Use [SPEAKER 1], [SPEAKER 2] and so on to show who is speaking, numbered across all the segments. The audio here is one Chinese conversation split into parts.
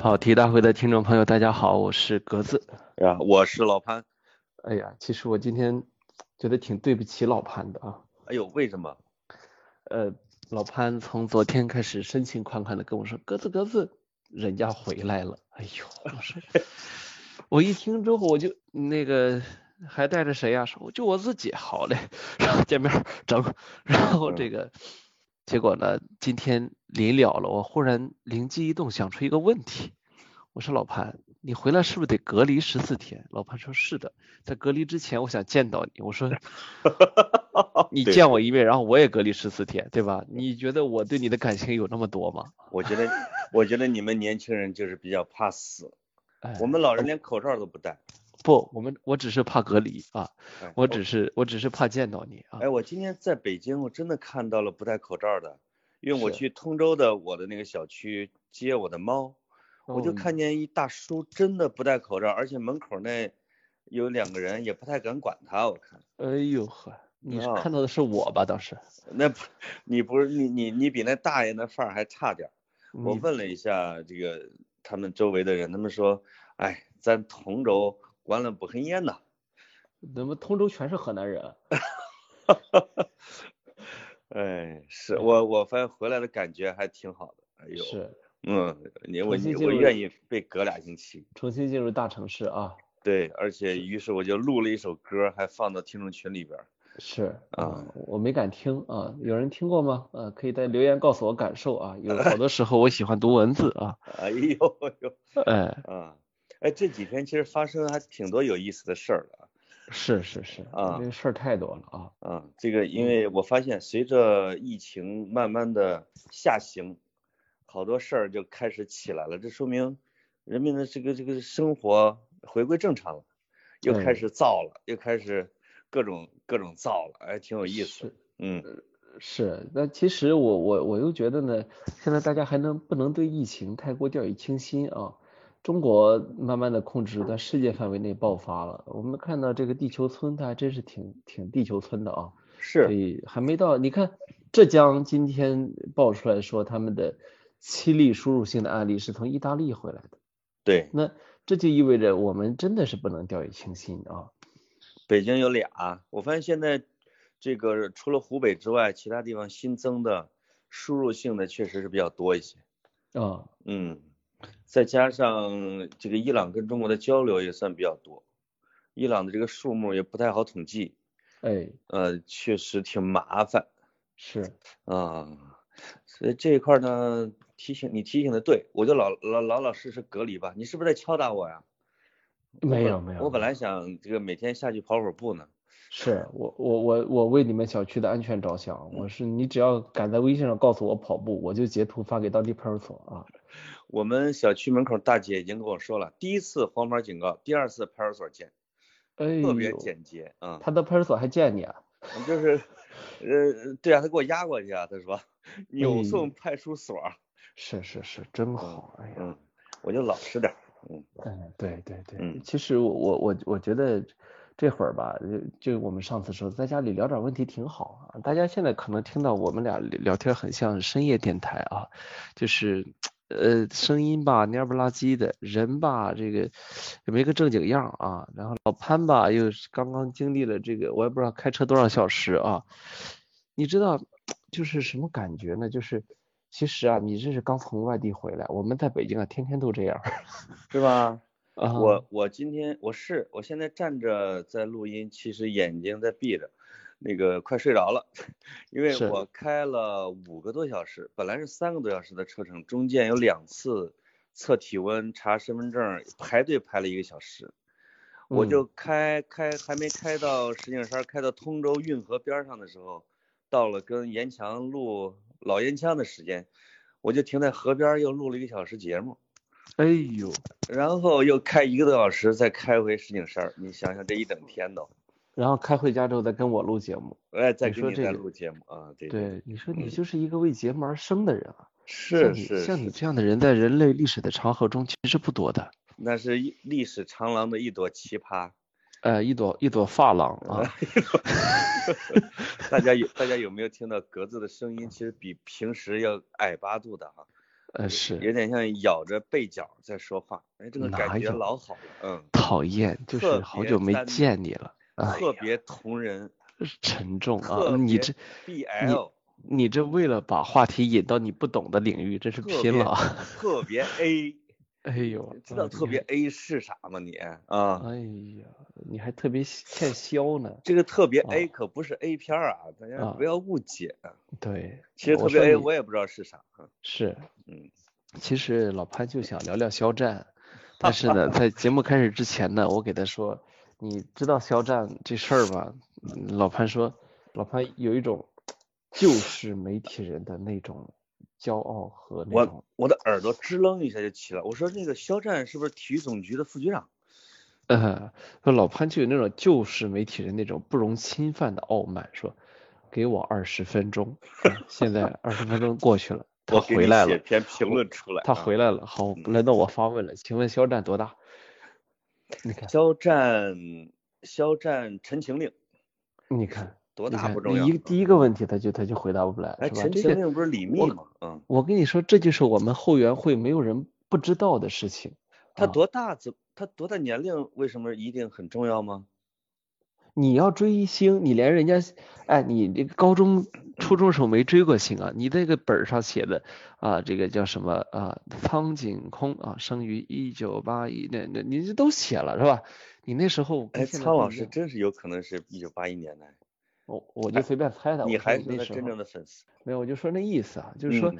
[SPEAKER 1] 跑题大会的听众朋友，大家好，我是格子。
[SPEAKER 2] 呀，我是老潘。
[SPEAKER 1] 哎呀，其实我今天觉得挺对不起老潘的啊。
[SPEAKER 2] 哎呦，为什么？
[SPEAKER 1] 呃，老潘从昨天开始深情款款的跟我说：“格子格子，人家回来了。”哎呦，我说，我一听之后我就那个还带着谁呀？说就我自己。好嘞，然后见面整，然后这个。结果呢？今天临了了，我忽然灵机一动，想出一个问题。我说老潘，你回来是不是得隔离十四天？老潘说是的，在隔离之前，我想见到你。我说，你见我一面，然后我也隔离十四天，对吧？你觉得我对你的感情有那么多吗？
[SPEAKER 2] 我觉得，我觉得你们年轻人就是比较怕死，我们老人连口罩都不戴。
[SPEAKER 1] 不，我们我只是怕隔离啊，我只是我只是怕见到你啊。
[SPEAKER 2] 哎，我今天在北京，我真的看到了不戴口罩的，因为我去通州的我的那个小区接我的猫，我就看见一大叔真的不戴口罩，而且门口那有两个人也不太敢管他，我看。
[SPEAKER 1] 哎呦呵，你是看到的是我吧？当时？
[SPEAKER 2] 那不，你不是你你你比那大爷那范儿还差点。我问了一下这个他们周围的人，他们说，哎，咱通州。关了不很严呐？
[SPEAKER 1] 怎么通州全是河南人？
[SPEAKER 2] 哎，是我我发现回来的感觉还挺好的。哎呦，
[SPEAKER 1] 是，
[SPEAKER 2] 嗯，你我我愿意被隔俩星期。
[SPEAKER 1] 重新进入大城市啊。
[SPEAKER 2] 对，而且于是我就录了一首歌，还放到听众群里边。
[SPEAKER 1] 是啊，我没敢听啊，有人听过吗？呃，可以在留言告诉我感受啊。有 好多时候我喜欢读文字啊。
[SPEAKER 2] 哎呦呦，
[SPEAKER 1] 哎
[SPEAKER 2] 啊。哎，这几天其实发生还挺多有意思的事儿的。
[SPEAKER 1] 是是是啊，这事儿太多了啊。
[SPEAKER 2] 啊，这个因为我发现随着疫情慢慢的下行，好多事儿就开始起来了。这说明人民的这个这个生活回归正常了，又开始造了，又开始各种各种造了，哎，挺有意思。嗯，
[SPEAKER 1] 是。那其实我我我又觉得呢，现在大家还能不能对疫情太过掉以轻心啊？中国慢慢的控制在世界范围内爆发了，我们看到这个地球村，它还真是挺挺地球村的啊。
[SPEAKER 2] 是。
[SPEAKER 1] 所以还没到，你看浙江今天爆出来说他们的七例输入性的案例是从意大利回来的。
[SPEAKER 2] 对。
[SPEAKER 1] 那这就意味着我们真的是不能掉以轻心啊。
[SPEAKER 2] 北京有俩，我发现现在这个除了湖北之外，其他地方新增的输入性的确实是比较多一些。
[SPEAKER 1] 啊。
[SPEAKER 2] 嗯。再加上这个伊朗跟中国的交流也算比较多，伊朗的这个数目也不太好统计，
[SPEAKER 1] 哎，
[SPEAKER 2] 呃，确实挺麻烦，
[SPEAKER 1] 是
[SPEAKER 2] 啊，所以这一块呢，提醒你提醒的对，我就老老老老实实隔离吧。你是不是在敲打我呀？
[SPEAKER 1] 没有没有，
[SPEAKER 2] 我本来想这个每天下去跑会儿步呢。
[SPEAKER 1] 是我我我我为你们小区的安全着想，我是你只要敢在微信上告诉我跑步，我就截图发给当地派出所啊。
[SPEAKER 2] 我们小区门口大姐已经跟我说了，第一次黄牌警告，第二次派出所见，特别简洁啊。
[SPEAKER 1] 他到派出所还见你啊？
[SPEAKER 2] 就是，呃，对啊，他给我押过去啊，他说扭送派出所。
[SPEAKER 1] 是是是，真好，哎
[SPEAKER 2] 呀，我就老实点。
[SPEAKER 1] 嗯嗯，对对对，其实我我我我觉得。这会儿吧，就就我们上次说，在家里聊点问题挺好啊。大家现在可能听到我们俩聊天很像深夜电台啊，就是呃声音吧蔫不拉几的，人吧这个也没个正经样啊。然后老潘吧又刚刚经历了这个，我也不知道开车多少小时啊。你知道就是什么感觉呢？就是其实啊，你这是刚从外地回来，我们在北京啊天天都这样，
[SPEAKER 2] 是吧？我我今天我是我现在站着在录音，其实眼睛在闭着，那个快睡着了，因为我开了五个多小时，本来是三个多小时的车程，中间有两次测体温、查身份证，排队排了一个小时，我就开开还没开到石景山，开到通州运河边上的时候，到了跟严强录老烟枪的时间，我就停在河边又录了一个小时节目。
[SPEAKER 1] 哎呦，
[SPEAKER 2] 然后又开一个多小时，再开回石景山，你想想这一整天都。
[SPEAKER 1] 然后开回家之后再跟我录节目，
[SPEAKER 2] 哎，再跟你再录节目啊，对。
[SPEAKER 1] 对，你说你就是一个为节目而生的人啊。
[SPEAKER 2] 是是。
[SPEAKER 1] 像你这样的人在人类历史的长河中其实不多的。
[SPEAKER 2] 那是历史长廊的一朵奇葩。
[SPEAKER 1] 呃，一朵一朵发廊啊。
[SPEAKER 2] 大家有大家有没有听到格子的声音？其实比平时要矮八度的哈。
[SPEAKER 1] 呃是，
[SPEAKER 2] 有点像咬着背角在说话，哎，这个感觉老好了，嗯，
[SPEAKER 1] 讨厌，就是好久没见你了，
[SPEAKER 2] 特别同人，
[SPEAKER 1] 沉重啊，你这
[SPEAKER 2] BL，
[SPEAKER 1] 你这为了把话题引到你不懂的领域，真是拼了，
[SPEAKER 2] 特别 A。
[SPEAKER 1] 哎呦，
[SPEAKER 2] 知道特别 A 是啥吗你啊？
[SPEAKER 1] 哎呀，你还特别欠削呢。
[SPEAKER 2] 这个特别 A 可不是 A 片啊，大家不要误解。
[SPEAKER 1] 对，
[SPEAKER 2] 其实特别 A 我也不知道是啥。
[SPEAKER 1] 是，嗯，其实老潘就想聊聊肖战，但是呢，在节目开始之前呢，我给他说，你知道肖战这事儿吧？老潘说，老潘有一种就是媒体人的那种。骄傲和
[SPEAKER 2] 我我的耳朵支棱一下就起了。我说那个肖战是不是体育总局的副局长？
[SPEAKER 1] 呃，老潘就有那种就是媒体人那种不容侵犯的傲慢，说给我二十分钟。现在二十分钟过去了，他回来了。写
[SPEAKER 2] 篇评论出来。
[SPEAKER 1] 他回来了。好，轮到我发问了，请问肖战多大？你看。
[SPEAKER 2] 肖战，肖战，陈情令。
[SPEAKER 1] 你看。
[SPEAKER 2] 多大不重要。
[SPEAKER 1] 一第一个问题，他就他就回答不来，是吧？
[SPEAKER 2] 陈情令不是李密吗？嗯，
[SPEAKER 1] 我跟你说，这就是我们后援会没有人不知道的事情。
[SPEAKER 2] 他多大？怎他多大年龄？为什么一定很重要吗？
[SPEAKER 1] 你要追星，你连人家，哎，你这个高中、初中时候没追过星啊？你这个本上写的啊，这个叫什么啊？苍井空啊，生于一九八一那，那你这都写了是吧？你那时候，
[SPEAKER 2] 哎，苍老师真是有可能是一九八一年的。
[SPEAKER 1] 我我就随便猜的，
[SPEAKER 2] 你还是他真正的粉丝？
[SPEAKER 1] 没有，我就说那意思啊，就是说，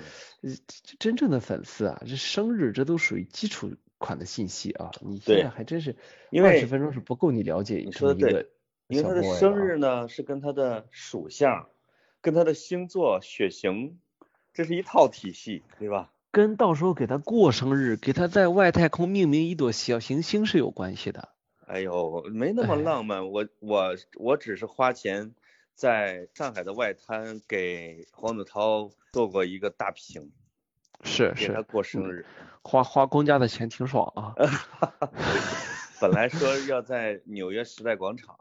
[SPEAKER 1] 真正的粉丝啊，这生日这都属于基础款的信息啊。你现在还真是，二十分钟是不够你了解
[SPEAKER 2] 你说的对，因为他的生日呢是跟他的属相，跟他的星座血型，这是一套体系，对吧？
[SPEAKER 1] 跟到时候给他过生日，给他在外太空命名一朵小行星是有关系的。
[SPEAKER 2] 哎呦，没那么浪漫，我我我只是花钱。在上海的外滩给黄子韬做过一个大屏，
[SPEAKER 1] 是是，
[SPEAKER 2] 给他过生日，
[SPEAKER 1] 花花公家的钱挺爽啊。
[SPEAKER 2] 本来说要在纽约时代广场，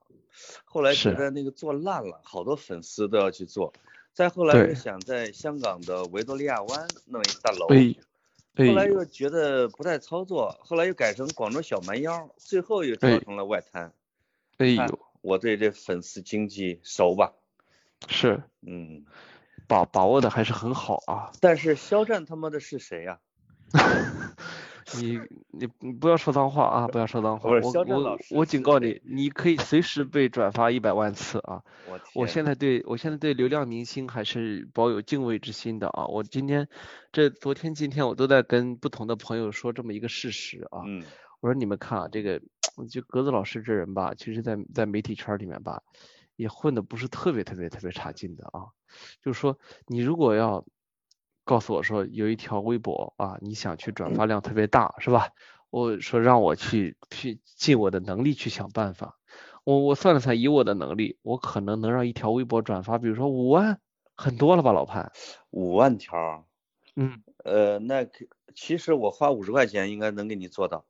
[SPEAKER 2] 后来觉得那个做烂了，好多粉丝都要去做。再后来又想在香港的维多利亚湾弄一大楼，后来又觉得不太操作，后来又改成广州小蛮腰，最后又做成了外滩。
[SPEAKER 1] 哎呦。
[SPEAKER 2] 我对这粉丝经济熟吧？
[SPEAKER 1] 是，
[SPEAKER 2] 嗯，
[SPEAKER 1] 把把握的还是很好啊。
[SPEAKER 2] 但是肖战他妈的是谁呀？
[SPEAKER 1] 你 你你不要说脏话啊！不要说脏话。我我我警告你，你可以随时被转发一百万次啊！我我现在对我现在对流量明星还是保有敬畏之心的啊！我今天这昨天今天我都在跟不同的朋友说这么一个事实啊。
[SPEAKER 2] 嗯。
[SPEAKER 1] 我说你们看啊，这个。就格子老师这人吧，其实，在在媒体圈里面吧，也混的不是特别特别特别差劲的啊。就是说，你如果要告诉我说有一条微博啊，你想去转发量特别大，是吧？我说让我去去尽我的能力去想办法。我我算了算，以我的能力，我可能能让一条微博转发，比如说五万，很多了吧，老潘？
[SPEAKER 2] 五万条？
[SPEAKER 1] 嗯，
[SPEAKER 2] 呃，那其实我花五十块钱应该能给你做到。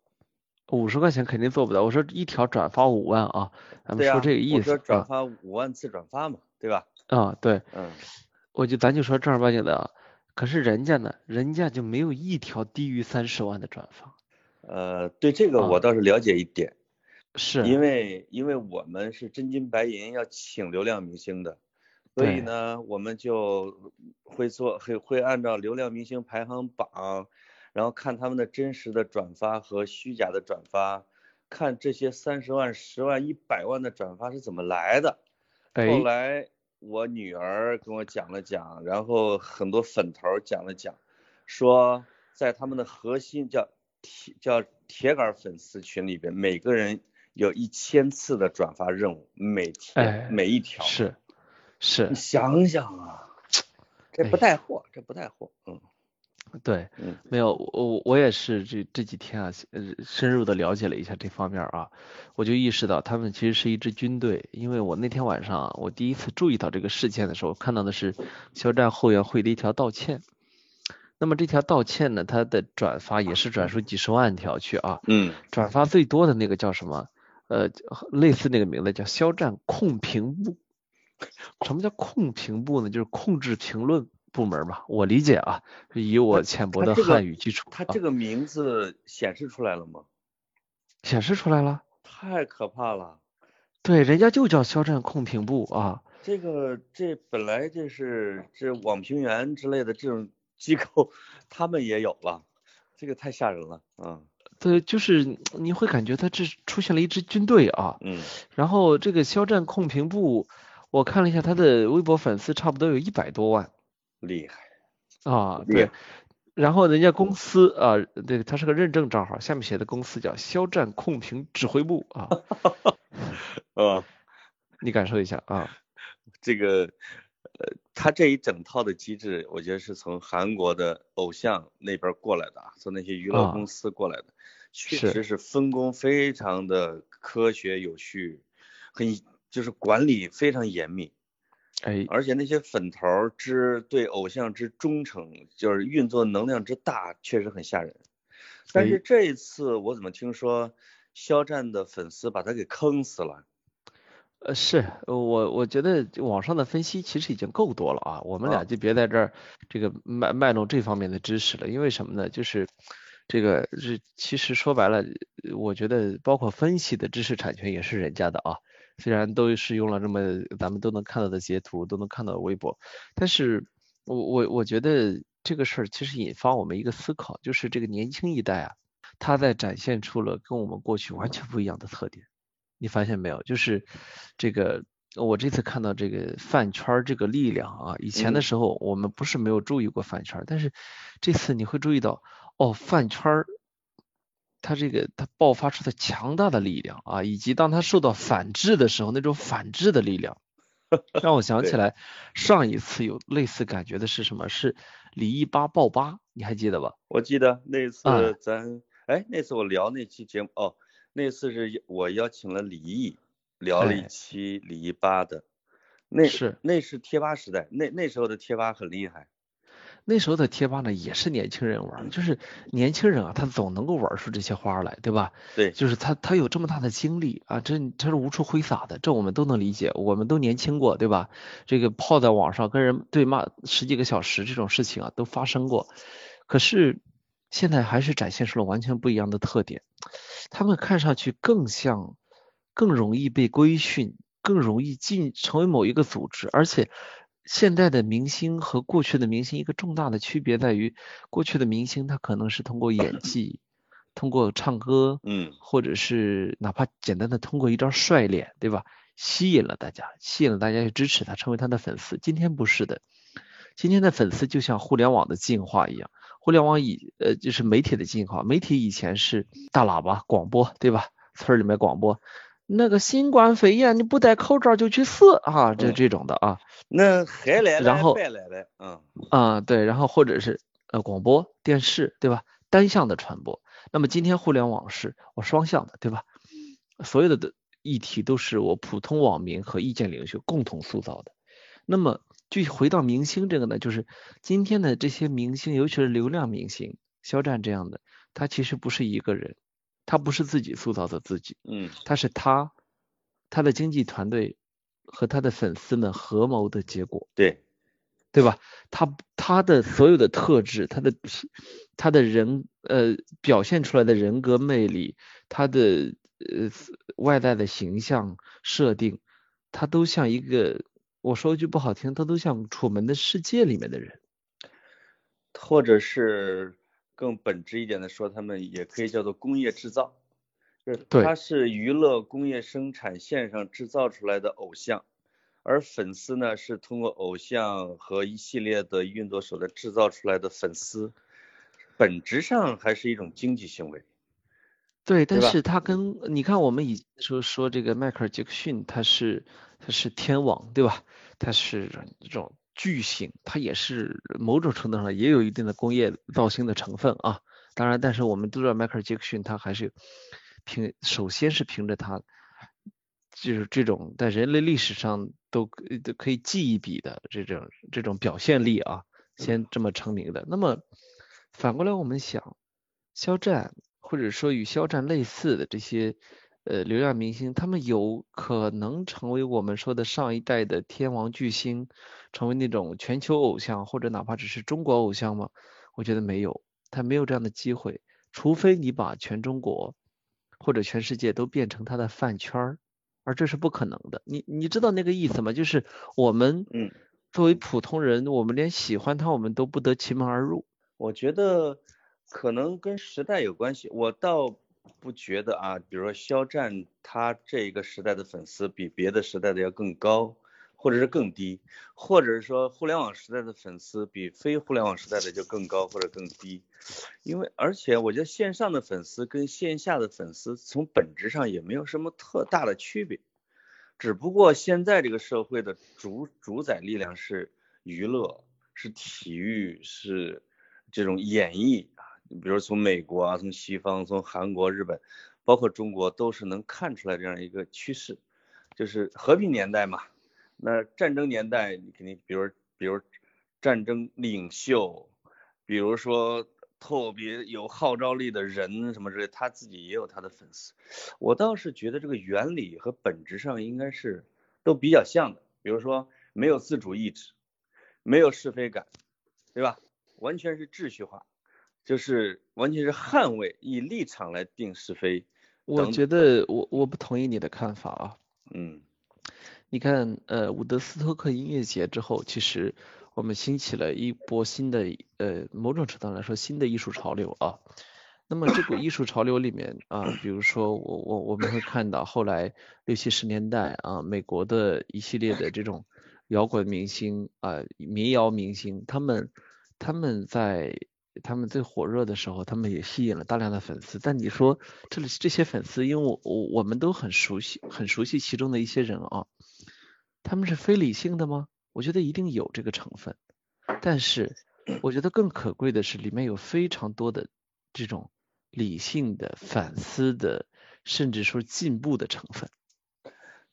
[SPEAKER 1] 五十块钱肯定做不到。我说一条转发五万啊，咱们说这个意思。我
[SPEAKER 2] 说转发五万次转发嘛，对吧？
[SPEAKER 1] 啊，对。
[SPEAKER 2] 嗯。
[SPEAKER 1] 我就咱就说正儿八经的，可是人家呢，人家就没有一条低于三十万的转发。
[SPEAKER 2] 呃，对这个我倒是了解一点。
[SPEAKER 1] 是。
[SPEAKER 2] 因为因为我们是真金白银要请流量明星的，所以呢，我们就会做会会按照流量明星排行榜。然后看他们的真实的转发和虚假的转发，看这些三十万、十万、一百万的转发是怎么来的。后来我女儿跟我讲了讲，然后很多粉头讲了讲，说在他们的核心叫铁叫铁杆粉丝群里边，每个人有一千次的转发任务，每天每一条
[SPEAKER 1] 是是，
[SPEAKER 2] 你想想啊，这不带货，这不带货，嗯。
[SPEAKER 1] 对，没有我我也是这这几天啊，呃，深入的了解了一下这方面啊，我就意识到他们其实是一支军队，因为我那天晚上我第一次注意到这个事件的时候，看到的是肖战后援会的一条道歉，那么这条道歉呢，它的转发也是转出几十万条去啊，
[SPEAKER 2] 嗯，
[SPEAKER 1] 转发最多的那个叫什么？呃，类似那个名字叫肖战控评部，什么叫控评部呢？就是控制评论。部门吧，我理解啊，以我浅薄的汉语基础，
[SPEAKER 2] 他这个名字显示出来了吗？
[SPEAKER 1] 显示出来了。
[SPEAKER 2] 太可怕了。
[SPEAKER 1] 对，人家就叫肖战控评部啊。
[SPEAKER 2] 这个这本来这是这网评员之类的这种机构，他们也有了，这个太吓人了嗯。
[SPEAKER 1] 对，就是你会感觉他这出现了一支军队啊。
[SPEAKER 2] 嗯。
[SPEAKER 1] 然后这个肖战控评部，我看了一下他的微博粉丝差不多有一百多万。
[SPEAKER 2] 厉害。
[SPEAKER 1] 啊，对。然后人家公司啊，对，他是个认证账号，下面写的公司叫肖战控评指挥部啊。
[SPEAKER 2] 啊。
[SPEAKER 1] 你感受一下啊。
[SPEAKER 2] 这个，呃，他这一整套的机制，我觉得是从韩国的偶像那边过来的啊，从那些娱乐公司过来的，确实是分工非常的科学有序，很就是管理非常严密，
[SPEAKER 1] 哎，
[SPEAKER 2] 而且那些粉头之对偶像之忠诚，就是运作能量之大，确实很吓人。但是这一次我怎么听说肖战的粉丝把他给坑死了？
[SPEAKER 1] 呃，是我我觉得网上的分析其实已经够多了啊，我们俩就别在这儿这个卖卖弄这方面的知识了，因为什么呢？就是这个是其实说白了，我觉得包括分析的知识产权也是人家的啊，虽然都是用了这么咱们都能看到的截图，都能看到的微博，但是我我我觉得这个事儿其实引发我们一个思考，就是这个年轻一代啊，他在展现出了跟我们过去完全不一样的特点。你发现没有？就是这个，我这次看到这个饭圈这个力量啊，以前的时候我们不是没有注意过饭圈，但是这次你会注意到，哦，饭圈它这个它爆发出的强大的力量啊，以及当它受到反制的时候那种反制的力量，让我想起来上一次有类似感觉的是什么？是李一吧爆吧，你还记得吧？
[SPEAKER 2] 我记得那次咱，哎，那次我聊那期节目哦。那次是我邀请了李毅聊了一期李一吧的，那
[SPEAKER 1] 是
[SPEAKER 2] 那是贴吧时代，那那时候的贴吧很厉害。
[SPEAKER 1] 那时候的贴吧呢也是年轻人玩，就是年轻人啊，他总能够玩出这些花来，对吧？
[SPEAKER 2] 对，
[SPEAKER 1] 就是他他有这么大的精力啊，这他是无处挥洒的，这我们都能理解，我们都年轻过，对吧？这个泡在网上跟人对骂十几个小时这种事情啊都发生过，可是现在还是展现出了完全不一样的特点。他们看上去更像，更容易被规训，更容易进成为某一个组织。而且，现在的明星和过去的明星一个重大的区别在于，过去的明星他可能是通过演技，通过唱歌，
[SPEAKER 2] 嗯，
[SPEAKER 1] 或者是哪怕简单的通过一张帅脸，对吧，吸引了大家，吸引了大家去支持他，成为他的粉丝。今天不是的，今天的粉丝就像互联网的进化一样。互联网以呃就是媒体的进化，媒体以前是大喇叭广播，对吧？村里面广播，那个新冠肺炎你不戴口罩就去死啊，这这种的啊。
[SPEAKER 2] 那还来
[SPEAKER 1] 然后
[SPEAKER 2] 来了，嗯
[SPEAKER 1] 啊对，然后或者是呃广播电视，对吧？单向的传播。那么今天互联网是我双向的，对吧？所有的的议题都是我普通网民和意见领袖共同塑造的。那么。就回到明星这个呢，就是今天的这些明星，尤其是流量明星，肖战这样的，他其实不是一个人，他不是自己塑造的自己，
[SPEAKER 2] 嗯，
[SPEAKER 1] 他是他他的经纪团队和他的粉丝们合谋的结果，
[SPEAKER 2] 对，
[SPEAKER 1] 对吧？他他的所有的特质，他的他的人呃表现出来的人格魅力，他的呃外在的形象设定，他都像一个。我说一句不好听，他都像《楚门的世界》里面的人，
[SPEAKER 2] 或者是更本质一点的说，他们也可以叫做工业制造，就是他是娱乐工业生产线上制造出来的偶像，而粉丝呢是通过偶像和一系列的运作手段制造出来的粉丝，本质上还是一种经济行为。
[SPEAKER 1] 对，但是他跟你看，我们以说说这个迈克尔杰克逊，他是。他是天王，对吧？他是这种巨星，他也是某种程度上也有一定的工业造星的成分啊。当然，但是我们都知道迈克尔·杰克逊他还是凭，首先是凭着他就是这种在人类历史上都都可以记一笔的这种这种表现力啊，先这么成名的。那么反过来我们想，肖战或者说与肖战类似的这些。呃流量明星，他们有可能成为我们说的上一代的天王巨星，成为那种全球偶像，或者哪怕只是中国偶像吗？我觉得没有，他没有这样的机会，除非你把全中国或者全世界都变成他的饭圈儿，而这是不可能的。你你知道那个意思吗？就是我们作为普通人，我们连喜欢他我们都不得其门而入。
[SPEAKER 2] 我觉得可能跟时代有关系，我倒不觉得啊，比如说肖战他这一个时代的粉丝比别的时代的要更高，或者是更低，或者是说互联网时代的粉丝比非互联网时代的就更高或者更低，因为而且我觉得线上的粉丝跟线下的粉丝从本质上也没有什么特大的区别，只不过现在这个社会的主主宰力量是娱乐，是体育，是。这种演绎啊，比如从美国啊，从西方，从韩国、日本，包括中国，都是能看出来这样一个趋势，就是和平年代嘛。那战争年代，你肯定，比如，比如战争领袖，比如说特别有号召力的人什么之类，他自己也有他的粉丝。我倒是觉得这个原理和本质上应该是都比较像的。比如说没有自主意志，没有是非感，对吧？完全是秩序化，就是完全是捍卫以立场来定是非。
[SPEAKER 1] 我觉得我我不同意你的看法啊。
[SPEAKER 2] 嗯，
[SPEAKER 1] 你看，呃，伍德斯托克音乐节之后，其实我们兴起了一波新的，呃，某种程度来说新的艺术潮流啊。那么这股艺术潮流里面啊，比如说我我我们会看到后来六七十年代啊，美国的一系列的这种摇滚明星啊，民谣明星，他们。他们在他们最火热的时候，他们也吸引了大量的粉丝。但你说这里这些粉丝，因为我我我们都很熟悉很熟悉其中的一些人啊，他们是非理性的吗？我觉得一定有这个成分。但是我觉得更可贵的是，里面有非常多的这种理性的反思的，甚至说进步的成分。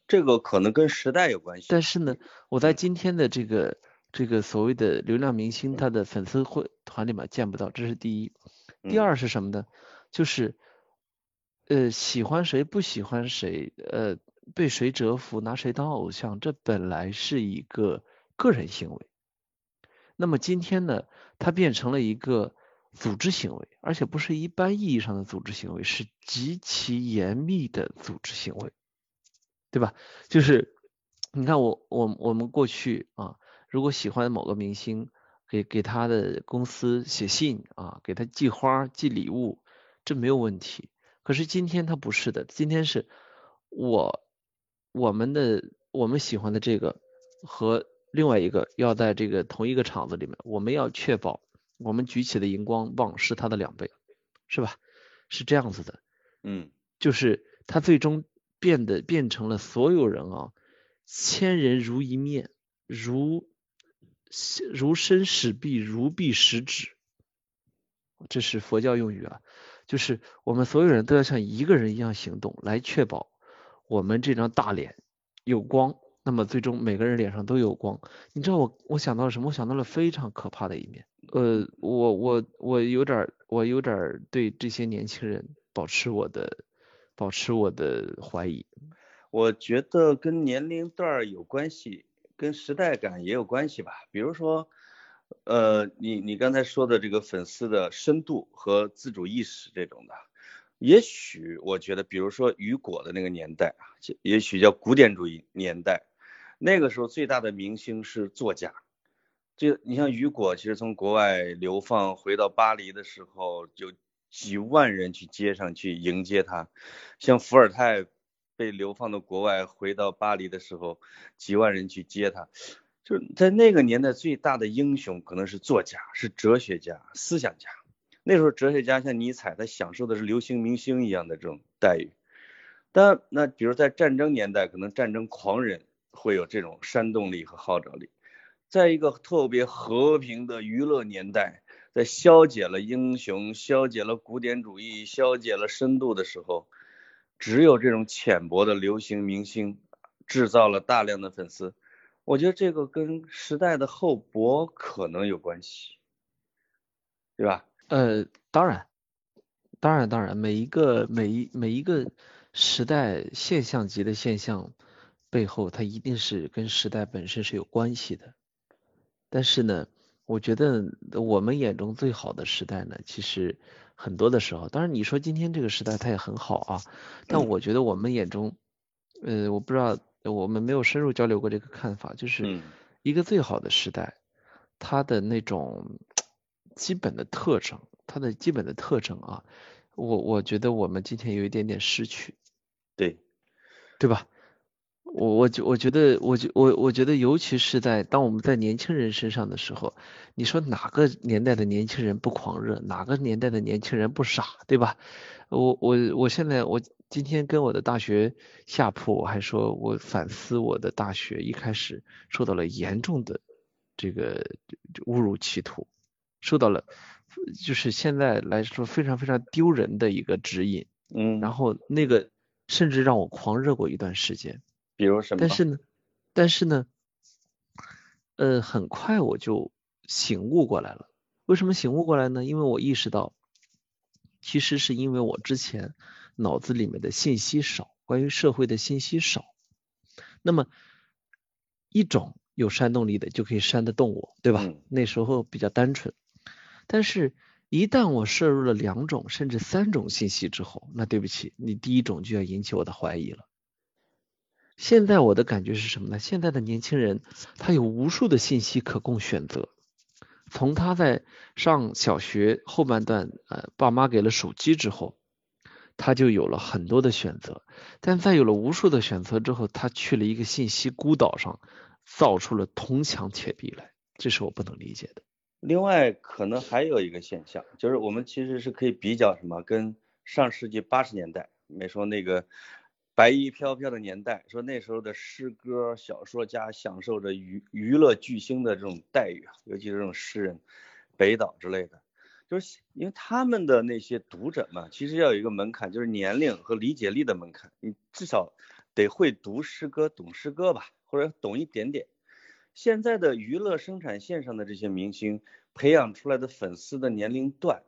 [SPEAKER 2] 这个可能跟时代有关系。
[SPEAKER 1] 但是呢，我在今天的这个。这个所谓的流量明星，他的粉丝会团里面见不到，这是第一。第二是什么呢？就是呃喜欢谁不喜欢谁，呃被谁折服拿谁当偶像，这本来是一个个人行为。那么今天呢，它变成了一个组织行为，而且不是一般意义上的组织行为，是极其严密的组织行为，对吧？就是你看我我我们过去啊。如果喜欢某个明星，给给他的公司写信啊，给他寄花、寄礼物，这没有问题。可是今天他不是的，今天是我我们的我们喜欢的这个和另外一个要在这个同一个场子里面，我们要确保我们举起的荧光棒是他的两倍，是吧？是这样子的，
[SPEAKER 2] 嗯，
[SPEAKER 1] 就是他最终变得变成了所有人啊，千人如一面，如。如身使臂，如臂使指，这是佛教用语啊。就是我们所有人都要像一个人一样行动，来确保我们这张大脸有光。那么最终每个人脸上都有光。你知道我我想到了什么？我想到了非常可怕的一面。呃，我我我有点我有点对这些年轻人保持我的保持我的怀疑。
[SPEAKER 2] 我觉得跟年龄段有关系。跟时代感也有关系吧，比如说，呃，你你刚才说的这个粉丝的深度和自主意识这种的，也许我觉得，比如说雨果的那个年代啊，也许叫古典主义年代，那个时候最大的明星是作家，这你像雨果，其实从国外流放回到巴黎的时候，有几万人去街上去迎接他，像伏尔泰。被流放到国外，回到巴黎的时候，几万人去接他。就是在那个年代，最大的英雄可能是作家，是哲学家、思想家。那时候，哲学家像尼采，他享受的是流行明星一样的这种待遇。但那比如在战争年代，可能战争狂人会有这种煽动力和号召力。在一个特别和平的娱乐年代，在消解了英雄、消解了古典主义、消解了深度的时候。只有这种浅薄的流行明星制造了大量的粉丝，我觉得这个跟时代的厚薄可能有关系，对吧？
[SPEAKER 1] 呃，当然，当然，当然，每一个每一每一个时代现象级的现象背后，它一定是跟时代本身是有关系的。但是呢，我觉得我们眼中最好的时代呢，其实很多的时候，当然你说今天这个时代它也很好啊，但我觉得我们眼中，呃，我不知道我们没有深入交流过这个看法，就是一个最好的时代，它的那种基本的特征，它的基本的特征啊。我我觉得我们今天有一点点失去，
[SPEAKER 2] 对，
[SPEAKER 1] 对吧？我我觉我觉得我觉我我觉得尤其是在当我们在年轻人身上的时候，你说哪个年代的年轻人不狂热，哪个年代的年轻人不傻，对吧？我我我现在我今天跟我的大学下铺，我还说我反思我的大学一开始受到了严重的这个误入歧途，受到了。就是现在来说非常非常丢人的一个指引，
[SPEAKER 2] 嗯，
[SPEAKER 1] 然后那个甚至让我狂热过一段时间，
[SPEAKER 2] 比如什么？
[SPEAKER 1] 但是呢，但是呢，呃，很快我就醒悟过来了。为什么醒悟过来呢？因为我意识到，其实是因为我之前脑子里面的信息少，关于社会的信息少。那么一种有煽动力的就可以煽得动我，对吧？那时候比较单纯。但是，一旦我摄入了两种甚至三种信息之后，那对不起，你第一种就要引起我的怀疑了。现在我的感觉是什么呢？现在的年轻人他有无数的信息可供选择，从他在上小学后半段，呃，爸妈给了手机之后，他就有了很多的选择。但在有了无数的选择之后，他去了一个信息孤岛上，造出了铜墙铁壁来，这是我不能理解的。
[SPEAKER 2] 另外，可能还有一个现象，就是我们其实是可以比较什么，跟上世纪八十年代，没说那个白衣飘飘的年代，说那时候的诗歌小说家享受着娱娱乐巨星的这种待遇啊，尤其是这种诗人，北岛之类的，就是因为他们的那些读者嘛，其实要有一个门槛，就是年龄和理解力的门槛，你至少得会读诗歌、懂诗歌吧，或者懂一点点。现在的娱乐生产线上的这些明星培养出来的粉丝的年龄段，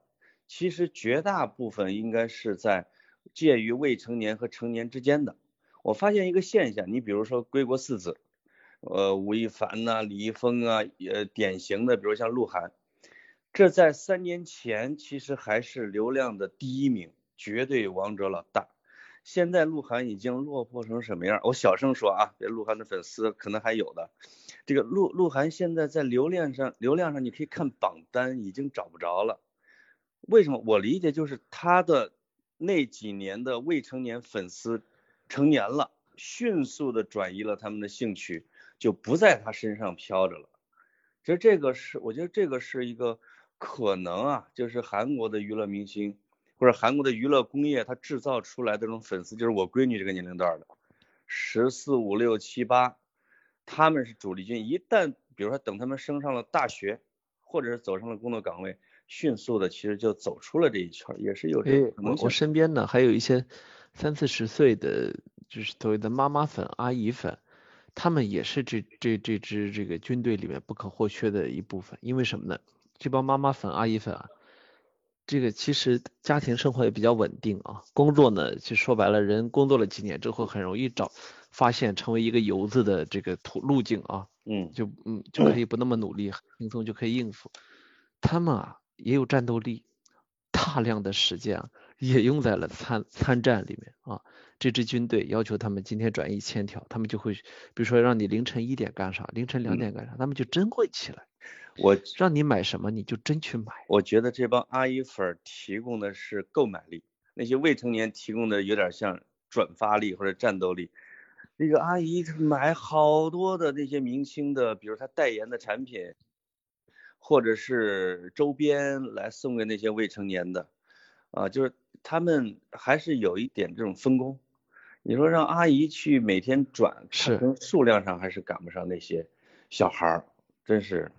[SPEAKER 2] 其实绝大部分应该是在介于未成年和成年之间的。我发现一个现象，你比如说归国四子，呃，吴亦凡呐、李易峰啊，呃，典型的，比如像鹿晗，这在三年前其实还是流量的第一名，绝对王者老大。现在鹿晗已经落魄成什么样？我小声说啊，别鹿晗的粉丝可能还有的。这个鹿鹿晗现在在流量上，流量上你可以看榜单，已经找不着了。为什么？我理解就是他的那几年的未成年粉丝成年了，迅速的转移了他们的兴趣，就不在他身上飘着了。其实这个是，我觉得这个是一个可能啊，就是韩国的娱乐明星。或者韩国的娱乐工业，它制造出来这种粉丝，就是我闺女这个年龄段的，十四五六七八，他们是主力军。一旦比如说等他们升上了大学，或者是走上了工作岗位，迅速的其实就走出了这一圈，也是有这个可能
[SPEAKER 1] 性。我身边呢还有一些三四十岁的，就是所谓的妈妈粉、阿姨粉，他们也是这这这支这个军队里面不可或缺的一部分。因为什么呢？这帮妈妈粉、阿姨粉啊。这个其实家庭生活也比较稳定啊，工作呢就说白了，人工作了几年之后，很容易找发现成为一个游子的这个途路径啊，
[SPEAKER 2] 嗯，
[SPEAKER 1] 就嗯就可以不那么努力，轻松就可以应付。他们啊也有战斗力，大量的时间啊也用在了参参战里面啊。这支军队要求他们今天转一千条，他们就会，比如说让你凌晨一点干啥，凌晨两点干啥，他们就真会起来。
[SPEAKER 2] 我
[SPEAKER 1] 让你买什么，你就真去买。
[SPEAKER 2] 我觉得这帮阿姨粉提供的是购买力，那些未成年提供的有点像转发力或者战斗力。那个阿姨买好多的那些明星的，比如她代言的产品，或者是周边来送给那些未成年的，啊，就是他们还是有一点这种分工。你说让阿姨去每天转，
[SPEAKER 1] 是
[SPEAKER 2] 数量上还是赶不上那些小孩儿，真是。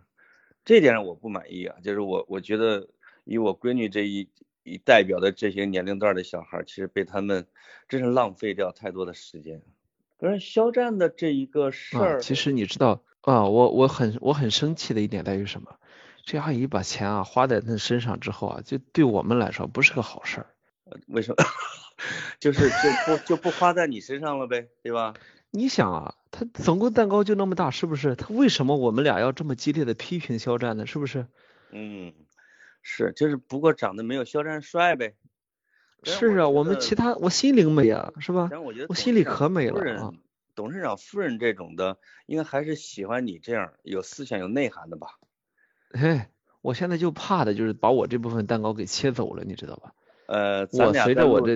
[SPEAKER 2] 这点我不满意啊，就是我我觉得以我闺女这一一代表的这些年龄段的小孩，其实被他们真是浪费掉太多的时间。可是肖战的这一个事儿，
[SPEAKER 1] 其实你知道啊，我我很我很生气的一点在于什么？这阿姨把钱啊花在那身上之后啊，就对我们来说不是个好事儿。
[SPEAKER 2] 为什么？就是就不就不花在你身上了呗，对吧？
[SPEAKER 1] 你想啊，他总共蛋糕就那么大，是不是？他为什么我们俩要这么激烈的批评肖战呢？是不是？
[SPEAKER 2] 嗯，是，就是不过长得没有肖战帅呗。
[SPEAKER 1] 是啊，我们其他我心灵美啊，是吧？
[SPEAKER 2] 我觉得
[SPEAKER 1] 我心里可美了啊。
[SPEAKER 2] 董事长夫人这种的，应该还是喜欢你这样有思想、有内涵的吧？
[SPEAKER 1] 嘿，我现在就怕的就是把我这部分蛋糕给切走了，你知道吧？
[SPEAKER 2] 呃，
[SPEAKER 1] 我随着我这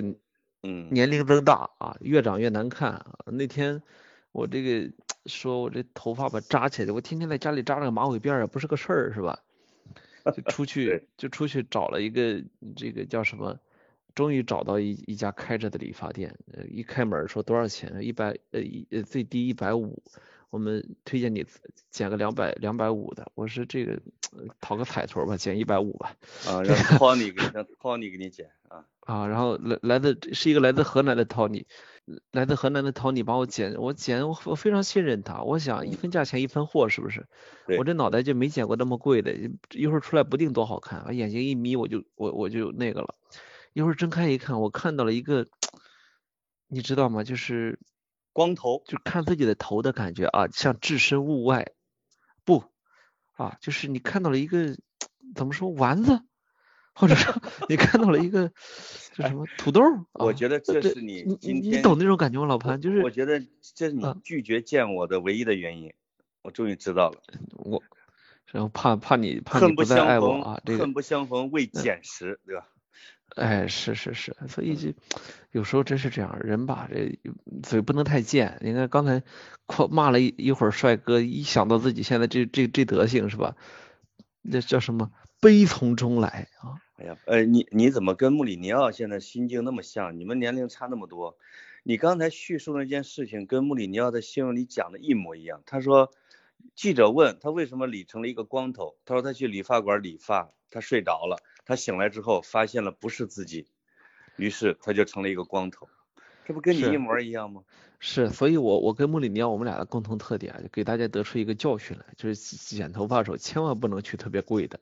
[SPEAKER 2] 嗯
[SPEAKER 1] 年龄增大啊，越长越难看。那天我这个说我这头发吧扎起来，我天天在家里扎了个马尾辫也，不是个事儿是吧？就出 去就出去找了一个这个叫什么？终于找到一一家开着的理发店，呃，一开门说多少钱？一百呃一呃最低一百五，我们推荐你剪个两百两百五的。我说这个讨个彩头吧，剪一百五吧。
[SPEAKER 2] 啊，让 Tony 给 让 Tony 给你剪啊。
[SPEAKER 1] 啊，然后来来自是一个来自河南的 Tony，来自河南的 Tony 帮我剪，我剪我我非常信任他，我想一分价钱一分货，是不是？我这脑袋就没剪过那么贵的，一会儿出来不定多好看，把眼睛一眯我就我我就那个了。一会儿睁开一看，我看到了一个，你知道吗？就是
[SPEAKER 2] 光头，
[SPEAKER 1] 就看自己的头的感觉啊，像置身物外。不，啊，就是你看到了一个怎么说丸子，或者说 你看到了一个就什么土豆？
[SPEAKER 2] 我觉得这是你今
[SPEAKER 1] 天你懂那种感觉吗，老潘？就是
[SPEAKER 2] 我觉得这是你拒绝见我的唯一的原因。我终于知道了，
[SPEAKER 1] 我然后怕怕你怕你不再爱我啊，这个
[SPEAKER 2] 恨不相逢未减时，对吧？
[SPEAKER 1] 哎，是是是，所以就有时候真是这样，人吧，这嘴不能太贱。你看刚才夸骂了一一会儿帅哥，一想到自己现在这这这德行是吧？那叫什么悲从中来啊？
[SPEAKER 2] 哎呀，呃，你你怎么跟穆里尼奥现在心境那么像？你们年龄差那么多，你刚才叙述那件事情跟穆里尼奥在新闻里讲的一模一样。他说，记者问他为什么理成了一个光头，他说他去理发馆理发，他睡着了。他醒来之后发现了不是自己，于是他就成了一个光头，这不跟你一模一样吗？
[SPEAKER 1] 是，所以我我跟穆里尼奥我们俩的共同特点，就给大家得出一个教训来，就是剪头发的时候千万不能去特别贵的。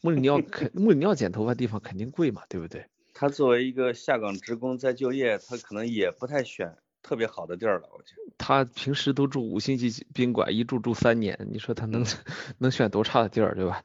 [SPEAKER 1] 穆里尼奥肯穆里尼奥剪头发地方肯定贵嘛，对不对？
[SPEAKER 2] 他作为一个下岗职工在就业，他可能也不太选。特别好的地儿了，我觉得
[SPEAKER 1] 他平时都住五星级宾馆，一住住三年，你说他能能选多差的地儿，对吧？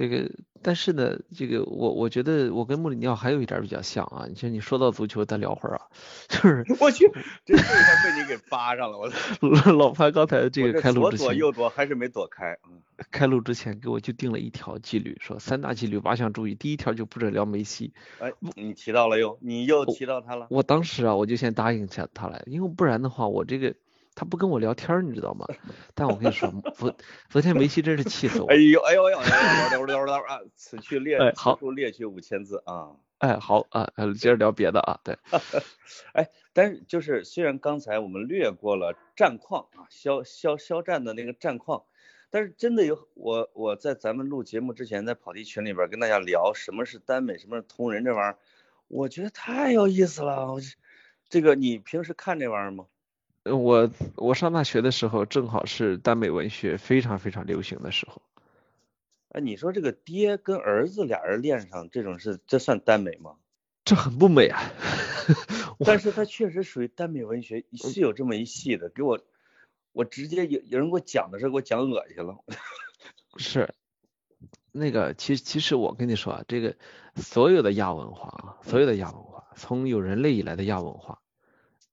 [SPEAKER 1] 这个，但是呢，这个我我觉得我跟穆里尼奥还有一点比较像啊。你说你说到足球，再聊会儿啊，就是
[SPEAKER 2] 我去，这一下被你给扒上了，我
[SPEAKER 1] 老潘刚才这个开路之前，
[SPEAKER 2] 左躲右躲还是没躲开，嗯，
[SPEAKER 1] 开路之前给我就定了一条纪律，说三大纪律八项注意，第一条就不准聊梅西。
[SPEAKER 2] 哎，你提到了又，你又提到他了。
[SPEAKER 1] 我当时啊，我就先答应下他来，因为不然的话，我这个。他不跟我聊天，你知道吗？但我跟你说，昨昨天梅西真是气死我。
[SPEAKER 2] 哎呦哎呦哎呦，聊聊聊啊！此去列
[SPEAKER 1] 好，
[SPEAKER 2] 列去五千字啊。
[SPEAKER 1] 哎，好啊，接着聊别的啊。对。
[SPEAKER 2] 哎，但是就是虽然刚才我们略过了战况啊，肖肖肖战的那个战况，但是真的有我我在咱们录节目之前，在跑题群里边跟大家聊什么是耽美，什么是同人这玩意儿，我觉得太有意思了。我这个你平时看这玩意儿吗？
[SPEAKER 1] 我我上大学的时候，正好是耽美文学非常非常流行的时候。
[SPEAKER 2] 哎，你说这个爹跟儿子俩人恋上，这种事这算耽美吗？
[SPEAKER 1] 这很不美啊。
[SPEAKER 2] 但是它确实属于耽美文学，是有这么一系的。给我，我直接有有人给我讲的时候，给我讲恶心了。
[SPEAKER 1] 是，那个其实其实我跟你说啊，这个所有的亚文化啊，所有的亚文化，从有人类以来的亚文化，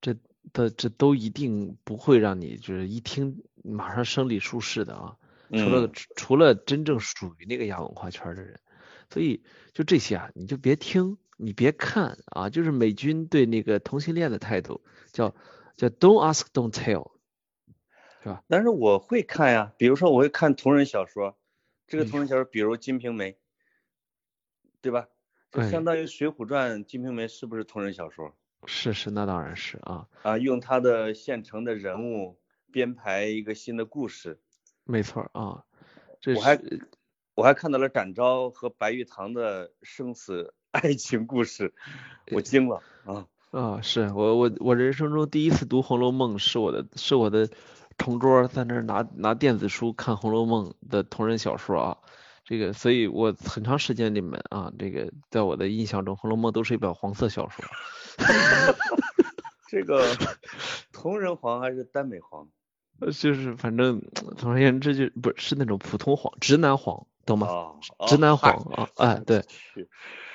[SPEAKER 1] 这。的这都一定不会让你就是一听马上生理舒适的啊，除了除了真正属于那个亚文化圈的人，所以就这些啊，你就别听，你别看啊，就是美军对那个同性恋的态度，叫叫 Don't ask, don't tell，是吧？
[SPEAKER 2] 但是我会看呀，比如说我会看同人小说，这个同人小说比如《金瓶梅》，对吧？就相当于《水浒传》，《金瓶梅》是不是同人小说？
[SPEAKER 1] 是是，那当然是啊
[SPEAKER 2] 啊，用他的现成的人物编排一个新的故事，
[SPEAKER 1] 没错啊。
[SPEAKER 2] 这我还我还看到了展昭和白玉堂的生死 爱情故事，我惊了啊
[SPEAKER 1] 啊！是我我我人生中第一次读《红楼梦》，是我的是我的同桌在那拿拿电子书看《红楼梦》的同人小说啊。这个，所以我很长时间里面啊，这个在我的印象中，《红楼梦》都是一本黄色小说。
[SPEAKER 2] 这个同人黄还是耽美黄？
[SPEAKER 1] 呃，就是反正总而言之，就不是那种普通黄，直男黄，懂吗？直男黄啊，哎，对，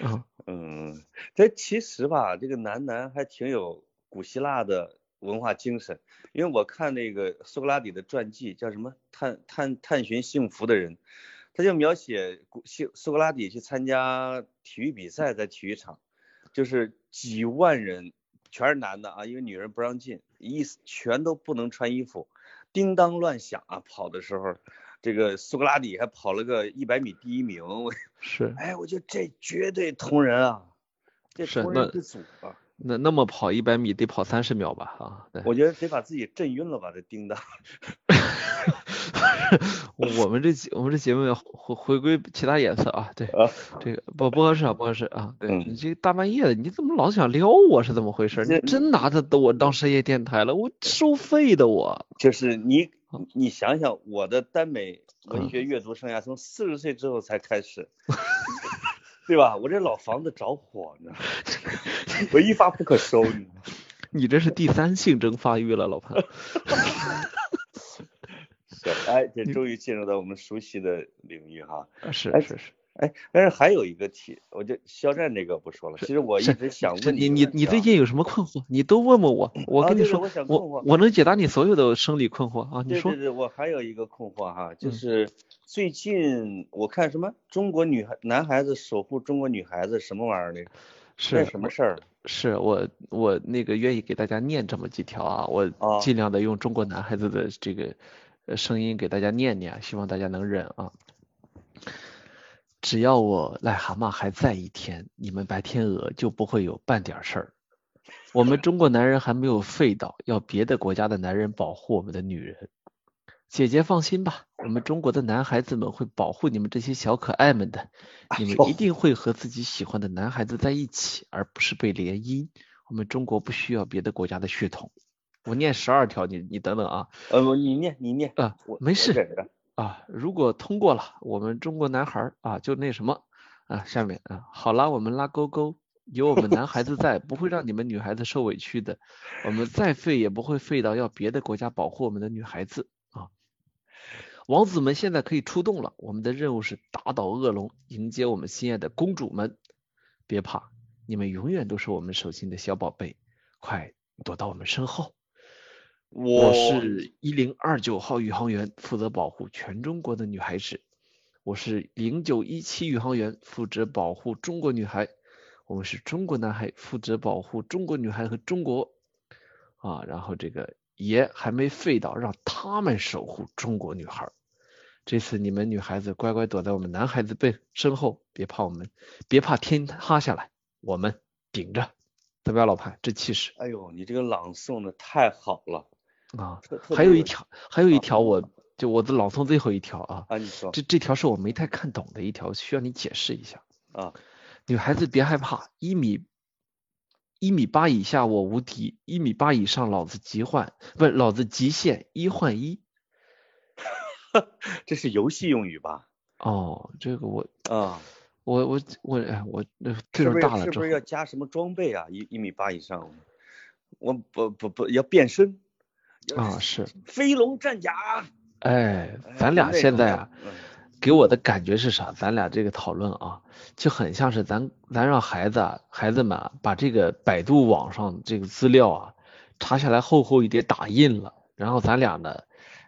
[SPEAKER 2] 嗯嗯，这其实吧，这个男男还挺有古希腊的文化精神，因为我看那个苏格拉底的传记，叫什么《探探探寻幸福的人》。他就描写苏格拉底去参加体育比赛，在体育场，就是几万人，全是男的啊，因为女人不让进，意思全都不能穿衣服，叮当乱响啊，跑的时候，这个苏格拉底还跑了个一百米第一名，
[SPEAKER 1] 是，
[SPEAKER 2] 哎，我觉得这绝对同人啊，这同人之祖啊。
[SPEAKER 1] 那那么跑一百米得跑三十秒吧？啊，
[SPEAKER 2] 我觉得得把自己震晕了吧？这叮当。
[SPEAKER 1] 我们这我们这节目要回回归其他颜色啊，对，这个不不合适啊，不合适啊，对你这大半夜的，你怎么老想撩我是怎么回事？你真拿着我当深夜电台了？我收费的我。
[SPEAKER 2] 就是你你想想，我的耽美文学阅读生涯从四十岁之后才开始，对吧？我这老房子着火呢，我一发不可收。
[SPEAKER 1] 你 你这是第三性征发育了，老潘。
[SPEAKER 2] 哎，这终于进入到我们熟悉的领域哈。
[SPEAKER 1] 是是是。
[SPEAKER 2] 哎，但是还有一个题，我就肖战这个不说了。其实我一直想问
[SPEAKER 1] 你，你你最近有什么困惑？你都问问我，我跟你说，我我能解答你所有的生理困惑啊。你说。
[SPEAKER 2] 对对对，我还有一个困惑哈，就是最近我看什么中国女孩男孩子守护中国女孩子什么玩意儿的，
[SPEAKER 1] 是
[SPEAKER 2] 什么事儿？
[SPEAKER 1] 是我我那个愿意给大家念这么几条啊，我尽量的用中国男孩子的这个。呃，声音给大家念念，希望大家能忍啊。只要我癞蛤蟆还在一天，你们白天鹅就不会有半点事儿。我们中国男人还没有废到要别的国家的男人保护我们的女人。姐姐放心吧，我们中国的男孩子们会保护你们这些小可爱们的。你们一定会和自己喜欢的男孩子在一起，而不是被联姻。我们中国不需要别的国家的血统。我念十二条，你你等等啊。
[SPEAKER 2] 呃，你念你念
[SPEAKER 1] 啊，没事啊。如果通过了，我们中国男孩啊就那什么啊，下面啊，好啦，我们拉勾勾，有我们男孩子在，不会让你们女孩子受委屈的。我们再废也不会废到要别的国家保护我们的女孩子啊。王子们现在可以出动了，我们的任务是打倒恶龙，迎接我们心爱的公主们。别怕，你们永远都是我们手心的小宝贝，快躲到我们身后。我是一零二九号宇航员，负责保护全中国的女孩子。我是零九一七宇航员，负责保护中国女孩。我们是中国男孩，负责保护中国女孩和中国。啊，然后这个爷还没废到，让他们守护中国女孩。这次你们女孩子乖乖躲在我们男孩子背身后，别怕我们，别怕天塌下来，我们顶着。怎么样，老潘？这气势？
[SPEAKER 2] 哎呦，你这个朗诵的太好了。
[SPEAKER 1] 啊，还有一条，还有一条，我就我的朗诵最后一条啊。
[SPEAKER 2] 啊，你说。
[SPEAKER 1] 这这条是我没太看懂的一条，需要你解释一下。
[SPEAKER 2] 啊，
[SPEAKER 1] 女孩子别害怕，一米一米八以下我无敌，一米八以上老子极换，不是老子极限一换一。
[SPEAKER 2] 这是游戏用语吧？
[SPEAKER 1] 哦，这个我
[SPEAKER 2] 啊，
[SPEAKER 1] 我我我哎我那岁数大了
[SPEAKER 2] 是不是要加什么装备啊？一一米八以上，我不不不要变身。
[SPEAKER 1] 啊，是
[SPEAKER 2] 飞龙战甲。
[SPEAKER 1] 哎，咱俩现在啊，给我的感觉是啥？咱俩这个讨论啊，就很像是咱咱让孩子孩子们把这个百度网上这个资料啊查下来厚厚一叠打印了，然后咱俩呢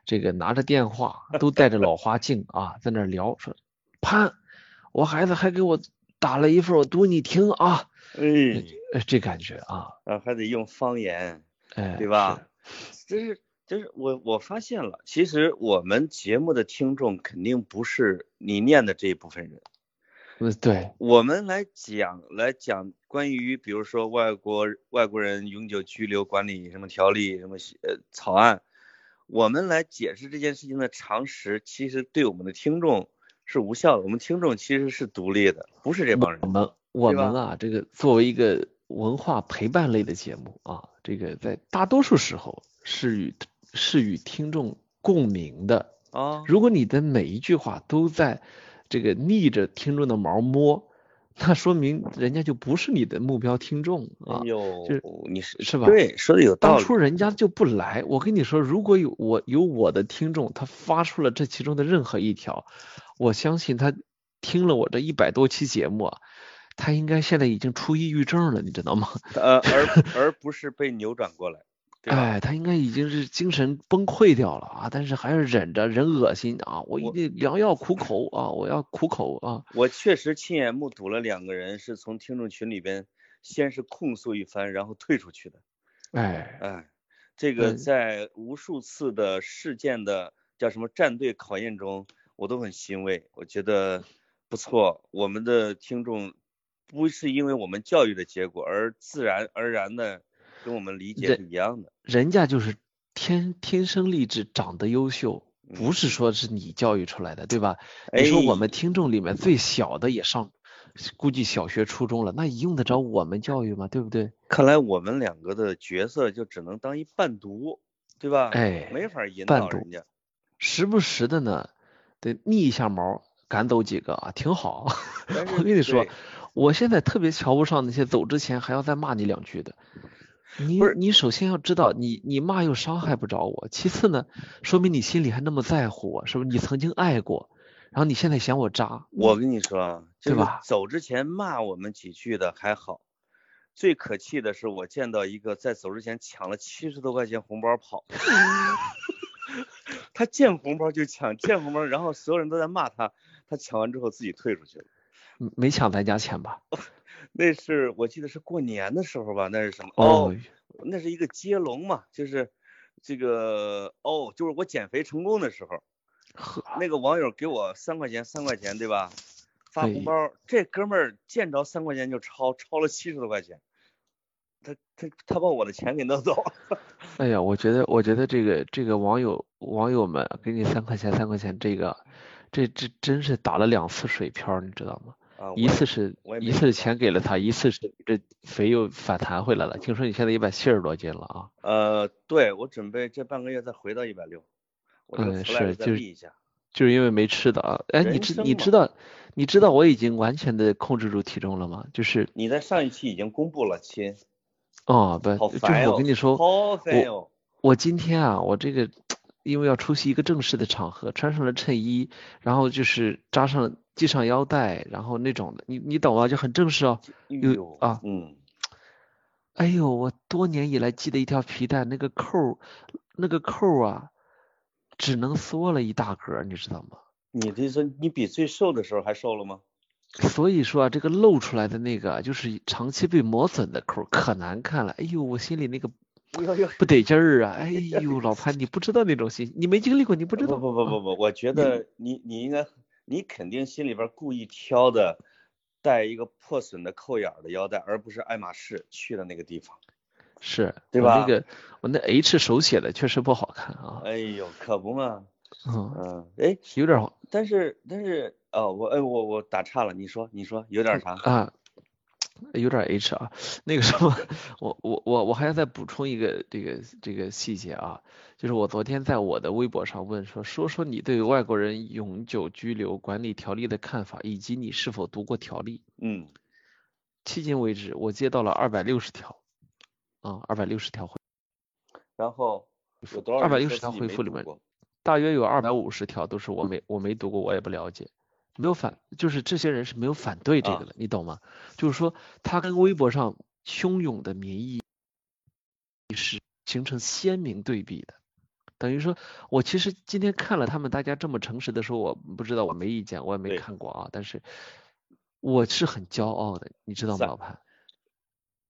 [SPEAKER 1] 这个拿着电话都带着老花镜啊在那聊，说潘，我孩子还给我打了一份，我读你听啊。
[SPEAKER 2] 哎，
[SPEAKER 1] 这感觉啊，
[SPEAKER 2] 啊还得用方言，
[SPEAKER 1] 哎，
[SPEAKER 2] 对吧？就是就是我我发现了，其实我们节目的听众肯定不是你念的这一部分人。
[SPEAKER 1] 嗯，对。
[SPEAKER 2] 我们来讲来讲关于比如说外国外国人永久居留管理什么条例什么呃草案，我们来解释这件事情的常识，其实对我们的听众是无效的。我们听众其实是独立的，不是这帮人。
[SPEAKER 1] 我们我们啊，这个作为一个文化陪伴类的节目啊。这个在大多数时候是与是与听众共鸣的
[SPEAKER 2] 啊。
[SPEAKER 1] 如果你的每一句话都在这个逆着听众的毛摸，那说明人家就不是你的目标听众啊。就是
[SPEAKER 2] 你是
[SPEAKER 1] 是吧？
[SPEAKER 2] 对，说的有道
[SPEAKER 1] 理。当初人家就不来，我跟你说，如果有我有我的听众，他发出了这其中的任何一条，我相信他听了我这一百多期节目啊。他应该现在已经出抑郁症了，你知道吗？
[SPEAKER 2] 呃，而 而不是被扭转过来。
[SPEAKER 1] 哎，他应该已经是精神崩溃掉了啊！但是还是忍着，忍恶心啊！我一定良药苦口啊！我要苦口啊！
[SPEAKER 2] 我确实亲眼目睹了两个人是从听众群里边先是控诉一番，然后退出去的。
[SPEAKER 1] 哎
[SPEAKER 2] 哎，这个在无数次的事件的叫什么战队考验中，我都很欣慰。我觉得不错，我们的听众。不是因为我们教育的结果，而自然而然的跟我们理解是一样的。
[SPEAKER 1] 人家就是天天生丽质，长得优秀，不是说是你教育出来的，对吧？你说我们听众里面最小的也上，估计小学初中了，那用得着我们教育吗？对不对？
[SPEAKER 2] 看来我们两个的角色就只能当一伴读，对吧？
[SPEAKER 1] 哎，
[SPEAKER 2] 没法引导人家。
[SPEAKER 1] 时不时的呢，得逆一下毛，赶走几个啊，挺好。我跟你说。我现在特别瞧不上那些走之前还要再骂你两句的。你你首先要知道，你你骂又伤害不着我。其次呢，说明你心里还那么在乎我，是不是？你曾经爱过，然后你现在嫌我渣。
[SPEAKER 2] 我跟你说，
[SPEAKER 1] 对吧？
[SPEAKER 2] 走之前骂我们几句的还好，最可气的是我见到一个在走之前抢了七十多块钱红包跑。他见红包就抢，见红包，然后所有人都在骂他，他抢完之后自己退出去了。
[SPEAKER 1] 没抢咱家钱吧？
[SPEAKER 2] 那是我记得是过年的时候吧？那是什么？哦，那是一个接龙嘛，就是这个哦，就是我减肥成功的时候，那个网友给我三块钱，三块钱对吧？发红包，这哥们儿见着三块钱就超，超了七十多块钱，他他他把我的钱给弄走了。
[SPEAKER 1] 哎呀，我觉得我觉得这个这个网友网友们给你三块钱三块钱，这个这这真是打了两次水漂，你知道吗？一次是一次钱给了他，一次是这肥又反弹回来了。听说你现在一百七十多斤了啊？
[SPEAKER 2] 呃，对，我准备这半个月再回到一百六。
[SPEAKER 1] 嗯，是，就是
[SPEAKER 2] 一下，
[SPEAKER 1] 就是因为没吃的啊。哎，你知你知道你知道我已经完全的控制住体重了吗？就是
[SPEAKER 2] 你在上一期已经公布了，亲。
[SPEAKER 1] 哦，不，就是我跟你说，
[SPEAKER 2] 我
[SPEAKER 1] 我今天啊，我这个 因为要出席一个正式的场合，穿上了衬衣，然后就是扎上。系上腰带，然后那种的，你你懂啊，就很正式哦。有啊，
[SPEAKER 2] 嗯。
[SPEAKER 1] 哎呦，我多年以来系的一条皮带，那个扣，那个扣啊，只能缩了一大格，你知道吗？
[SPEAKER 2] 你这是你比最瘦的时候还瘦了吗？
[SPEAKER 1] 所以说啊，这个露出来的那个就是长期被磨损的扣，可难看了。哎呦，我心里那个不得劲儿啊！哎呦，老潘，你不知道那种心，你没经历过，你不知道。
[SPEAKER 2] 不不不不不，我觉得你你应该。你肯定心里边故意挑的带一个破损的扣眼的腰带，而不是爱马仕去的那个地方，
[SPEAKER 1] 是
[SPEAKER 2] 对吧？
[SPEAKER 1] 那个我那 H 手写的确实不好看啊。
[SPEAKER 2] 哎呦，可不嘛。
[SPEAKER 1] 嗯
[SPEAKER 2] 嗯，哎，
[SPEAKER 1] 有点，
[SPEAKER 2] 但是但是哦，我哎我我打岔了，你说你说有点啥
[SPEAKER 1] 啊？有点 H 啊，那个什么，我我我我还要再补充一个这个这个细节啊，就是我昨天在我的微博上问说，说说你对外国人永久居留管理条例的看法，以及你是否读过条例。
[SPEAKER 2] 嗯，
[SPEAKER 1] 迄今为止我接到了二百六十条，啊，二百六十条回，
[SPEAKER 2] 然后？
[SPEAKER 1] 二百六十条回复里面，大约有二百五十条都是我没我没读过，我也不了解。没有反，就是这些人是没有反对这个的，你懂吗？就是说，他跟微博上汹涌的民意是形成鲜明对比的。等于说，我其实今天看了他们大家这么诚实的说，我不知道，我没意见，我也没看过啊。但是我是很骄傲的，你知道吗，老潘？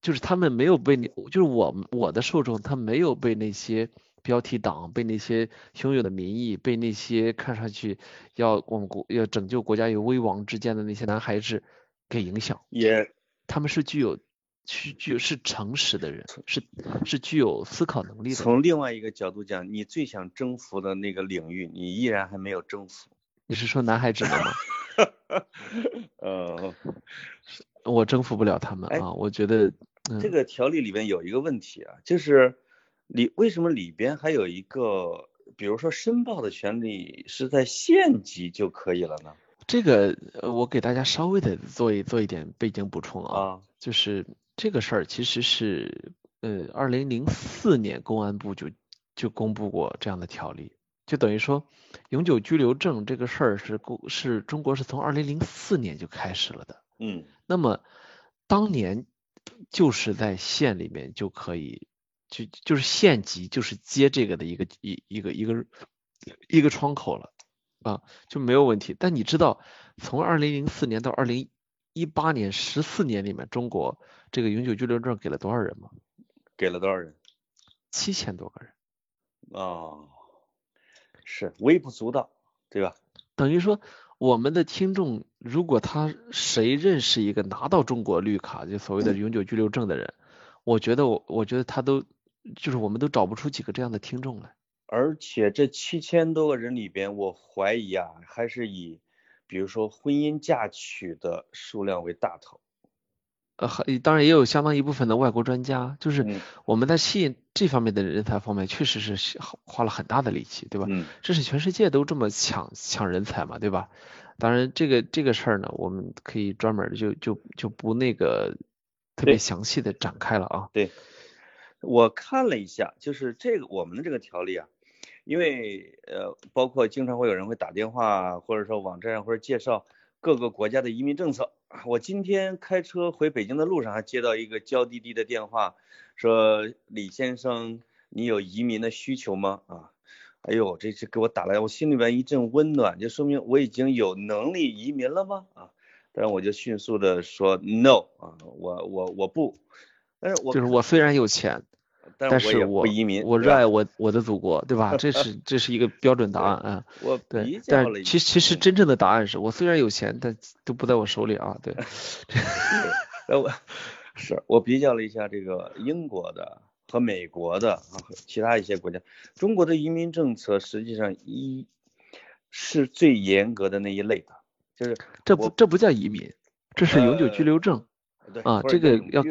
[SPEAKER 1] 就是他们没有被你，就是我我的受众，他没有被那些。标题党被那些汹涌的民意，被那些看上去要我们国要拯救国家于危亡之间的那些男孩子给影响，
[SPEAKER 2] 也
[SPEAKER 1] 他们是具有具具有是诚实的人，是是具有思考能力的。
[SPEAKER 2] 从另外一个角度讲，你最想征服的那个领域，你依然还没有征服。
[SPEAKER 1] 你是说男孩子们吗？
[SPEAKER 2] 呃，
[SPEAKER 1] 我征服不了他们啊，我觉得
[SPEAKER 2] 这个条例里面有一个问题啊，就是。里为什么里边还有一个，比如说申报的权利是在县级就可以了呢？
[SPEAKER 1] 这个我给大家稍微的做一做一点背景补充啊，就是这个事儿其实是呃二零零四年公安部就就公布过这样的条例，就等于说永久居留证这个事儿是公是中国是从二零零四年就开始了的，
[SPEAKER 2] 嗯，
[SPEAKER 1] 那么当年就是在县里面就可以就就是县级就是接这个的一个一一个一个一个窗口了。啊，就没有问题。但你知道，从二零零四年到二零一八年十四年里面，中国这个永久居留证给了多少人吗？
[SPEAKER 2] 给了多少人？
[SPEAKER 1] 七千多个人。
[SPEAKER 2] 哦，是微不足道，对吧？
[SPEAKER 1] 等于说，我们的听众如果他谁认识一个拿到中国绿卡，就所谓的永久居留证的人，我觉得我我觉得他都就是我们都找不出几个这样的听众来。
[SPEAKER 2] 而且这七千多个人里边，我怀疑啊，还是以，比如说婚姻嫁娶的数量为大头。
[SPEAKER 1] 呃，当然也有相当一部分的外国专家，就是我们在吸引这方面的人才方面，确实是花了很大的力气，对吧？
[SPEAKER 2] 嗯。
[SPEAKER 1] 这是全世界都这么抢抢人才嘛，对吧？当然，这个这个事儿呢，我们可以专门就就就不那个特别详细的展开了啊。
[SPEAKER 2] 对。我看了一下，就是这个我们的这个条例啊。因为呃，包括经常会有人会打电话，或者说网站上或者介绍各个国家的移民政策。我今天开车回北京的路上还接到一个娇滴滴的电话，说李先生，你有移民的需求吗？啊，哎呦，这这给我打来，我心里边一阵温暖，就说明我已经有能力移民了吗？啊，但是我就迅速的说 no 啊，我我我不，但是我
[SPEAKER 1] 就是我虽然有钱。但是
[SPEAKER 2] 我
[SPEAKER 1] 我热爱我我的祖国，对吧？这是这是一个标准答案啊。
[SPEAKER 2] 我
[SPEAKER 1] 对，但其实其实真正的答案是我虽然有钱，但都不在我手里啊。对
[SPEAKER 2] 我是我比较了一下这个英国的和美国的啊，其他一些国家，中国的移民政策实际上一是最严格的那一类的，就是
[SPEAKER 1] 这不这不叫移民，这是永久居留证啊，这个要。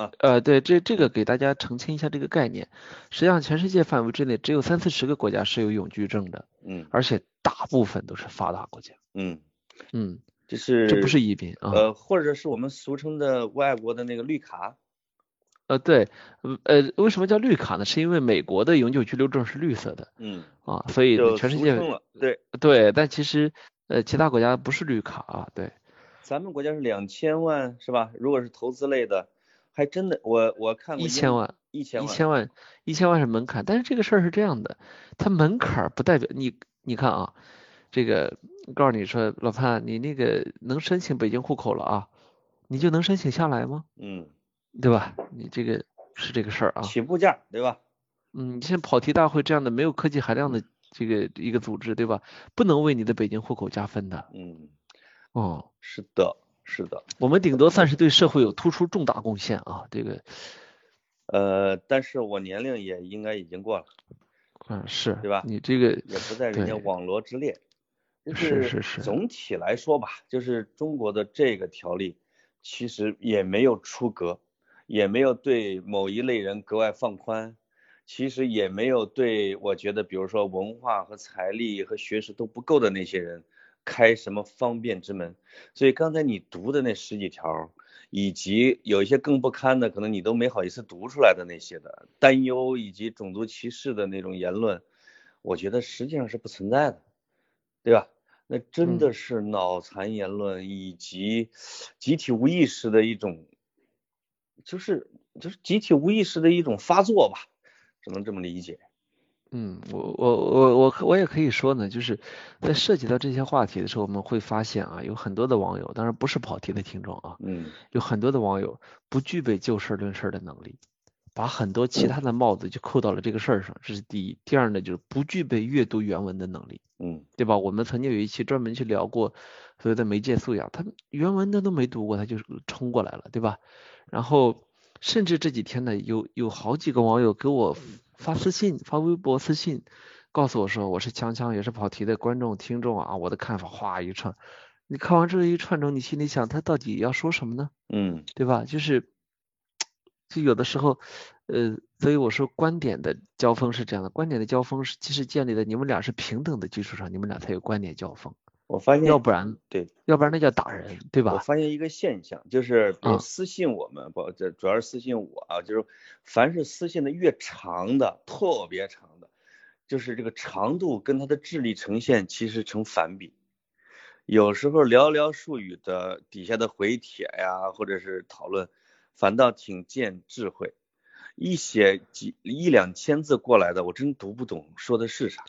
[SPEAKER 2] 啊，
[SPEAKER 1] 呃，对，这这个给大家澄清一下这个概念。实际上，全世界范围之内只有三四十个国家是有永居证的，
[SPEAKER 2] 嗯，
[SPEAKER 1] 而且大部分都是发达国家，
[SPEAKER 2] 嗯
[SPEAKER 1] 嗯，
[SPEAKER 2] 这是
[SPEAKER 1] 这不是移民啊，
[SPEAKER 2] 呃，或者是我们俗称的外国的那个绿卡，
[SPEAKER 1] 呃，对，呃，为什么叫绿卡呢？是因为美国的永久居留证是绿色的，
[SPEAKER 2] 嗯，
[SPEAKER 1] 啊，所以全世界
[SPEAKER 2] 对
[SPEAKER 1] 对，但其实呃其他国家不是绿卡啊，对，
[SPEAKER 2] 咱们国家是两千万是吧？如果是投资类的。还真的，我我看过
[SPEAKER 1] 一千万，
[SPEAKER 2] 一千
[SPEAKER 1] 万，一千万，一千万是门槛，但是这个事儿是这样的，它门槛不代表你，你看啊，这个告诉你说，老潘，你那个能申请北京户口了啊，你就能申请下来吗？
[SPEAKER 2] 嗯，
[SPEAKER 1] 对吧？你这个是这个事儿啊，
[SPEAKER 2] 起步价对吧？
[SPEAKER 1] 嗯，你像跑题大会这样的没有科技含量的这个一个组织对吧？不能为你的北京户口加分的。
[SPEAKER 2] 嗯，
[SPEAKER 1] 哦，
[SPEAKER 2] 是的。是的，
[SPEAKER 1] 我们顶多算是对社会有突出重大贡献啊，这个，
[SPEAKER 2] 呃，但是我年龄也应该已经过了，
[SPEAKER 1] 嗯，是
[SPEAKER 2] 对吧？
[SPEAKER 1] 你这个
[SPEAKER 2] 也不在人家网罗之列，
[SPEAKER 1] 是是是。
[SPEAKER 2] 总体来说吧，就是中国的这个条例其实也没有出格，也没有对某一类人格外放宽，其实也没有对我觉得，比如说文化和财力和学识都不够的那些人。开什么方便之门？所以刚才你读的那十几条，以及有一些更不堪的，可能你都没好意思读出来的那些的担忧，以及种族歧视的那种言论，我觉得实际上是不存在的，对吧？那真的是脑残言论，以及集体无意识的一种，就是就是集体无意识的一种发作吧，只能这么理解。
[SPEAKER 1] 嗯，我我我我我也可以说呢，就是在涉及到这些话题的时候，我们会发现啊，有很多的网友，当然不是跑题的听众啊，
[SPEAKER 2] 嗯，
[SPEAKER 1] 有很多的网友不具备就事论事的能力，把很多其他的帽子就扣到了这个事儿上，这是第一。第二呢，就是不具备阅读原文的能力，
[SPEAKER 2] 嗯，
[SPEAKER 1] 对吧？我们曾经有一期专门去聊过所谓的媒介素养，他原文他都没读过，他就冲过来了，对吧？然后甚至这几天呢，有有好几个网友给我。发私信，发微博私信，告诉我说我是锵锵也是跑题的观众听众啊，我的看法哗一串，你看完这一串中，你心里想他到底要说什么呢？
[SPEAKER 2] 嗯，
[SPEAKER 1] 对吧？就是，就有的时候，呃，所以我说观点的交锋是这样的，观点的交锋是其实建立在你们俩是平等的基础上，你们俩才有观点交锋。
[SPEAKER 2] 我发现，
[SPEAKER 1] 要不然
[SPEAKER 2] 对，
[SPEAKER 1] 要不然那叫打人，对吧？
[SPEAKER 2] 我发现一个现象，就是比如私信我们，不，这主要是私信我啊，就是凡是私信的越长的，特别长的，就是这个长度跟他的智力呈现其实成反比。有时候寥寥数语的底下的回帖呀，或者是讨论，反倒挺见智慧。一写几一两千字过来的，我真读不懂说的是啥。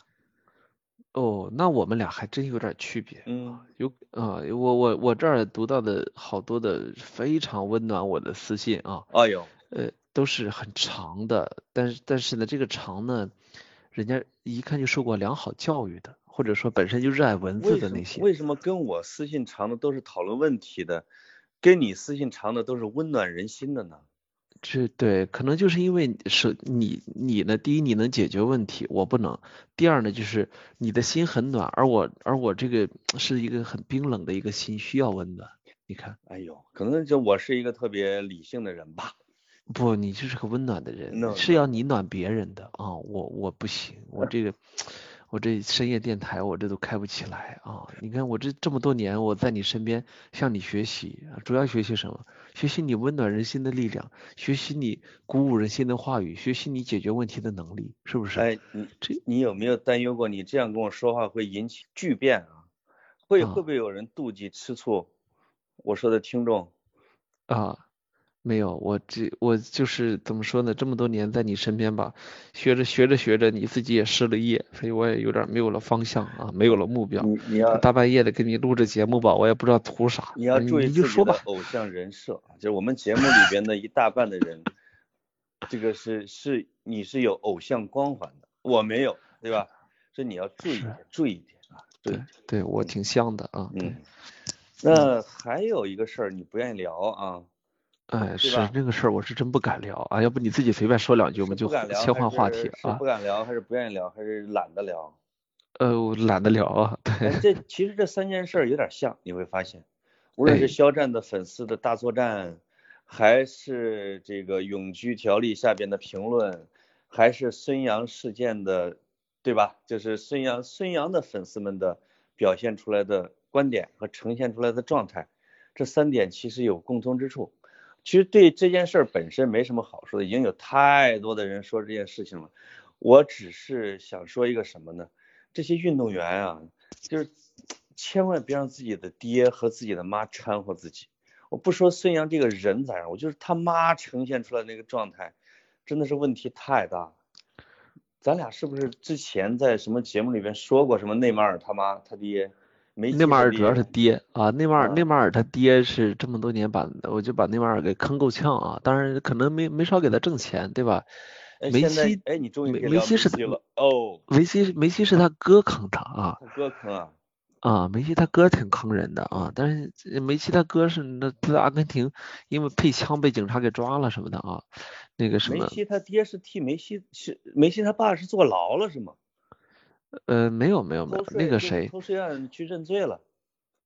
[SPEAKER 1] 哦，那我们俩还真有点区别。
[SPEAKER 2] 嗯，
[SPEAKER 1] 有啊，我我我这儿读到的好多的非常温暖我的私信啊。
[SPEAKER 2] 哎呦，
[SPEAKER 1] 呃，都是很长的，但是但是呢，这个长呢，人家一看就受过良好教育的，或者说本身就热爱文字的那些。
[SPEAKER 2] 为什么跟我私信长的都是讨论问题的，跟你私信长的都是温暖人心的呢？
[SPEAKER 1] 这对，可能就是因为是你你呢，第一你能解决问题，我不能；第二呢，就是你的心很暖，而我而我这个是一个很冰冷的一个心，需要温暖。你看，
[SPEAKER 2] 哎呦，可能就我是一个特别理性的人吧。
[SPEAKER 1] 不，你就是个温暖的人，是要你暖别人的啊，我我不行，我这个。我这深夜电台，我这都开不起来啊！你看我这这么多年，我在你身边向你学习，主要学习什么？学习你温暖人心的力量，学习你鼓舞人心的话语，学习你解决问题的能力，是不是？
[SPEAKER 2] 哎，你这你有没有担忧过？你这样跟我说话会引起巨变啊？会会不会有人妒忌吃醋？我说的听众
[SPEAKER 1] 啊。没有，我这我就是怎么说呢？这么多年在你身边吧，学着学着学着，你自己也失了业，所以我也有点没有了方向啊，没有了目标。
[SPEAKER 2] 你你要
[SPEAKER 1] 大半夜的给你录着节目吧，我也不知道图啥。
[SPEAKER 2] 你要注意
[SPEAKER 1] 自己的
[SPEAKER 2] 偶像人设，就是我们节目里边的一大半的人，这个是是你是有偶像光环的，我没有，对吧？所以你要注意点，注意一点啊。
[SPEAKER 1] 对对，我挺像的啊。
[SPEAKER 2] 嗯。那还有一个事儿你不愿意聊啊？
[SPEAKER 1] 哎，是那个事儿，我是真不敢聊啊！要不你自己随便说两句，我们就切换话题
[SPEAKER 2] 啊。不敢聊，还是不愿意聊，还是懒得聊？
[SPEAKER 1] 呃，我懒得聊啊。对。
[SPEAKER 2] 这 其实这三件事有点像，你会发现，无论是肖战的粉丝的大作战，还是这个永居条例下边的评论，还是孙杨事件的，对吧？就是孙杨孙杨的粉丝们的表现出来的观点和呈现出来的状态，这三点其实有共通之处。其实对这件事儿本身没什么好说的，已经有太多的人说这件事情了。我只是想说一个什么呢？这些运动员啊，就是千万别让自己的爹和自己的妈掺和自己。我不说孙杨这个人咋样，我就是他妈呈现出来那个状态，真的是问题太大了。咱俩是不是之前在什么节目里边说过什么内马尔他妈他爹？
[SPEAKER 1] 内马尔主要是爹啊，内马尔内马尔他爹是这么多年把我就把内马尔给坑够呛啊，当然可能没没少给他挣钱，对吧？梅西
[SPEAKER 2] 哎，你终于
[SPEAKER 1] 梅西是
[SPEAKER 2] 了哦，
[SPEAKER 1] 梅西梅西是他哥坑他啊，
[SPEAKER 2] 他哥坑啊
[SPEAKER 1] 啊，梅西他哥挺坑人的啊，但是梅西他哥是那在阿根廷因为配枪被警察给抓了什么的啊，那个什么？
[SPEAKER 2] 梅西他爹是替梅西是梅西他爸是坐牢了是吗？
[SPEAKER 1] 呃，没有没有没有，那个谁，
[SPEAKER 2] 偷税案去认罪了，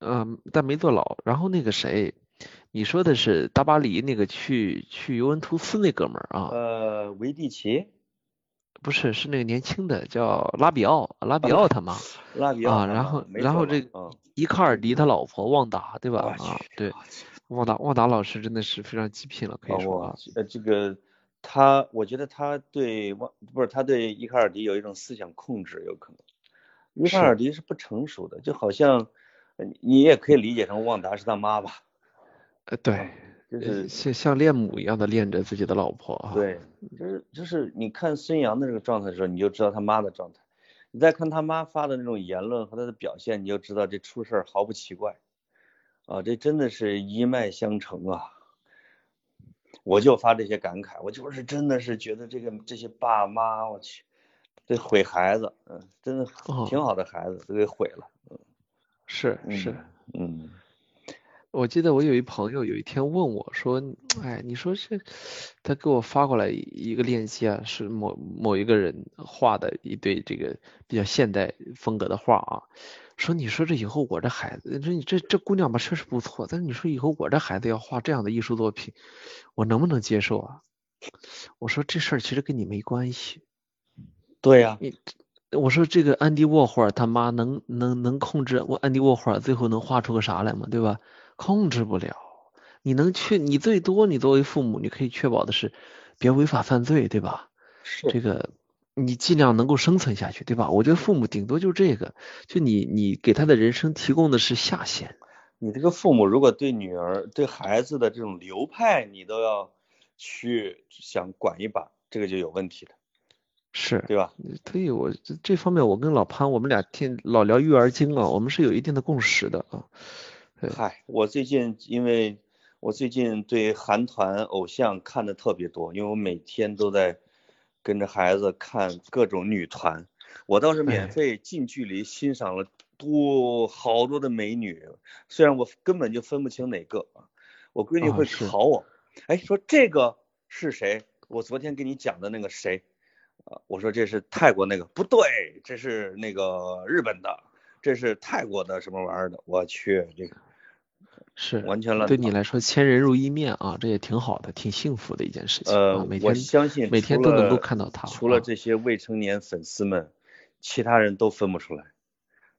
[SPEAKER 1] 嗯，但没坐牢。然后那个谁，你说的是大巴黎那个去去尤文图斯那哥们儿啊？
[SPEAKER 2] 呃，维蒂奇，
[SPEAKER 1] 不是，是那个年轻的叫拉比奥，拉比奥他妈，
[SPEAKER 2] 拉比奥
[SPEAKER 1] 啊，然后然后这伊卡尔迪他老婆旺达对吧？啊，对，旺达旺达老师真的是非常极品了，可以说啊，
[SPEAKER 2] 呃，这个。他，我觉得他对旺不是他对伊卡尔迪有一种思想控制，有可能。伊卡尔迪是不成熟的，就好像你也可以理解成旺达是他妈吧？
[SPEAKER 1] 呃，对，就是像像恋母一样的恋着自己的老婆啊。
[SPEAKER 2] 对，就是就是你看孙杨的这个状态的时候，你就知道他妈的状态。你再看他妈发的那种言论和他的表现，你就知道这出事儿毫不奇怪。啊，这真的是一脉相承啊。我就发这些感慨，我就是真的是觉得这个这些爸妈，我去，这毁孩子，嗯，真的挺好的孩子都给毁了，嗯，
[SPEAKER 1] 是是，
[SPEAKER 2] 嗯，
[SPEAKER 1] 我记得我有一朋友有一天问我说，哎，你说这，他给我发过来一个链接啊，是某某一个人画的一对这个比较现代风格的画啊。说你说这以后我这孩子，这你这这姑娘吧确实不错，但是你说以后我这孩子要画这样的艺术作品，我能不能接受啊？我说这事儿其实跟你没关系。
[SPEAKER 2] 对呀，
[SPEAKER 1] 你我说这个安迪沃霍尔他妈能能能控制我安迪沃霍尔最后能画出个啥来吗？对吧？控制不了。你能确你最多你作为父母你可以确保的是别违法犯罪，对吧？
[SPEAKER 2] 是
[SPEAKER 1] 这个你尽量能够生存下去，对吧？我觉得父母顶多就这个，就你你给他的人生提供的是下限。
[SPEAKER 2] 你这个父母如果对女儿对孩子的这种流派你都要去想管一把，这个就有问题了。
[SPEAKER 1] 是
[SPEAKER 2] 对吧？
[SPEAKER 1] 所以，我这这方面，我跟老潘，我们俩听老聊育儿经啊，我们是有一定的共识的啊。
[SPEAKER 2] 嗨，我最近因为我最近对韩团偶像看的特别多，因为我每天都在跟着孩子看各种女团，我倒是免费近距离欣赏了多好多的美女，虽然我根本就分不清哪个啊。我闺女会考我，哎，说这个是谁？我昨天给你讲的那个谁？啊，我说这是泰国那个不对，这是那个日本的，这是泰国的什么玩意儿的？我去，这个
[SPEAKER 1] 是
[SPEAKER 2] 完全了。
[SPEAKER 1] 对你来说，千人如一面啊，这也挺好的，挺幸福的一件事情。
[SPEAKER 2] 呃，
[SPEAKER 1] 每天
[SPEAKER 2] 我相信
[SPEAKER 1] 每天都能够看到他。
[SPEAKER 2] 除了这些未成年粉丝们，其他人都分不出来，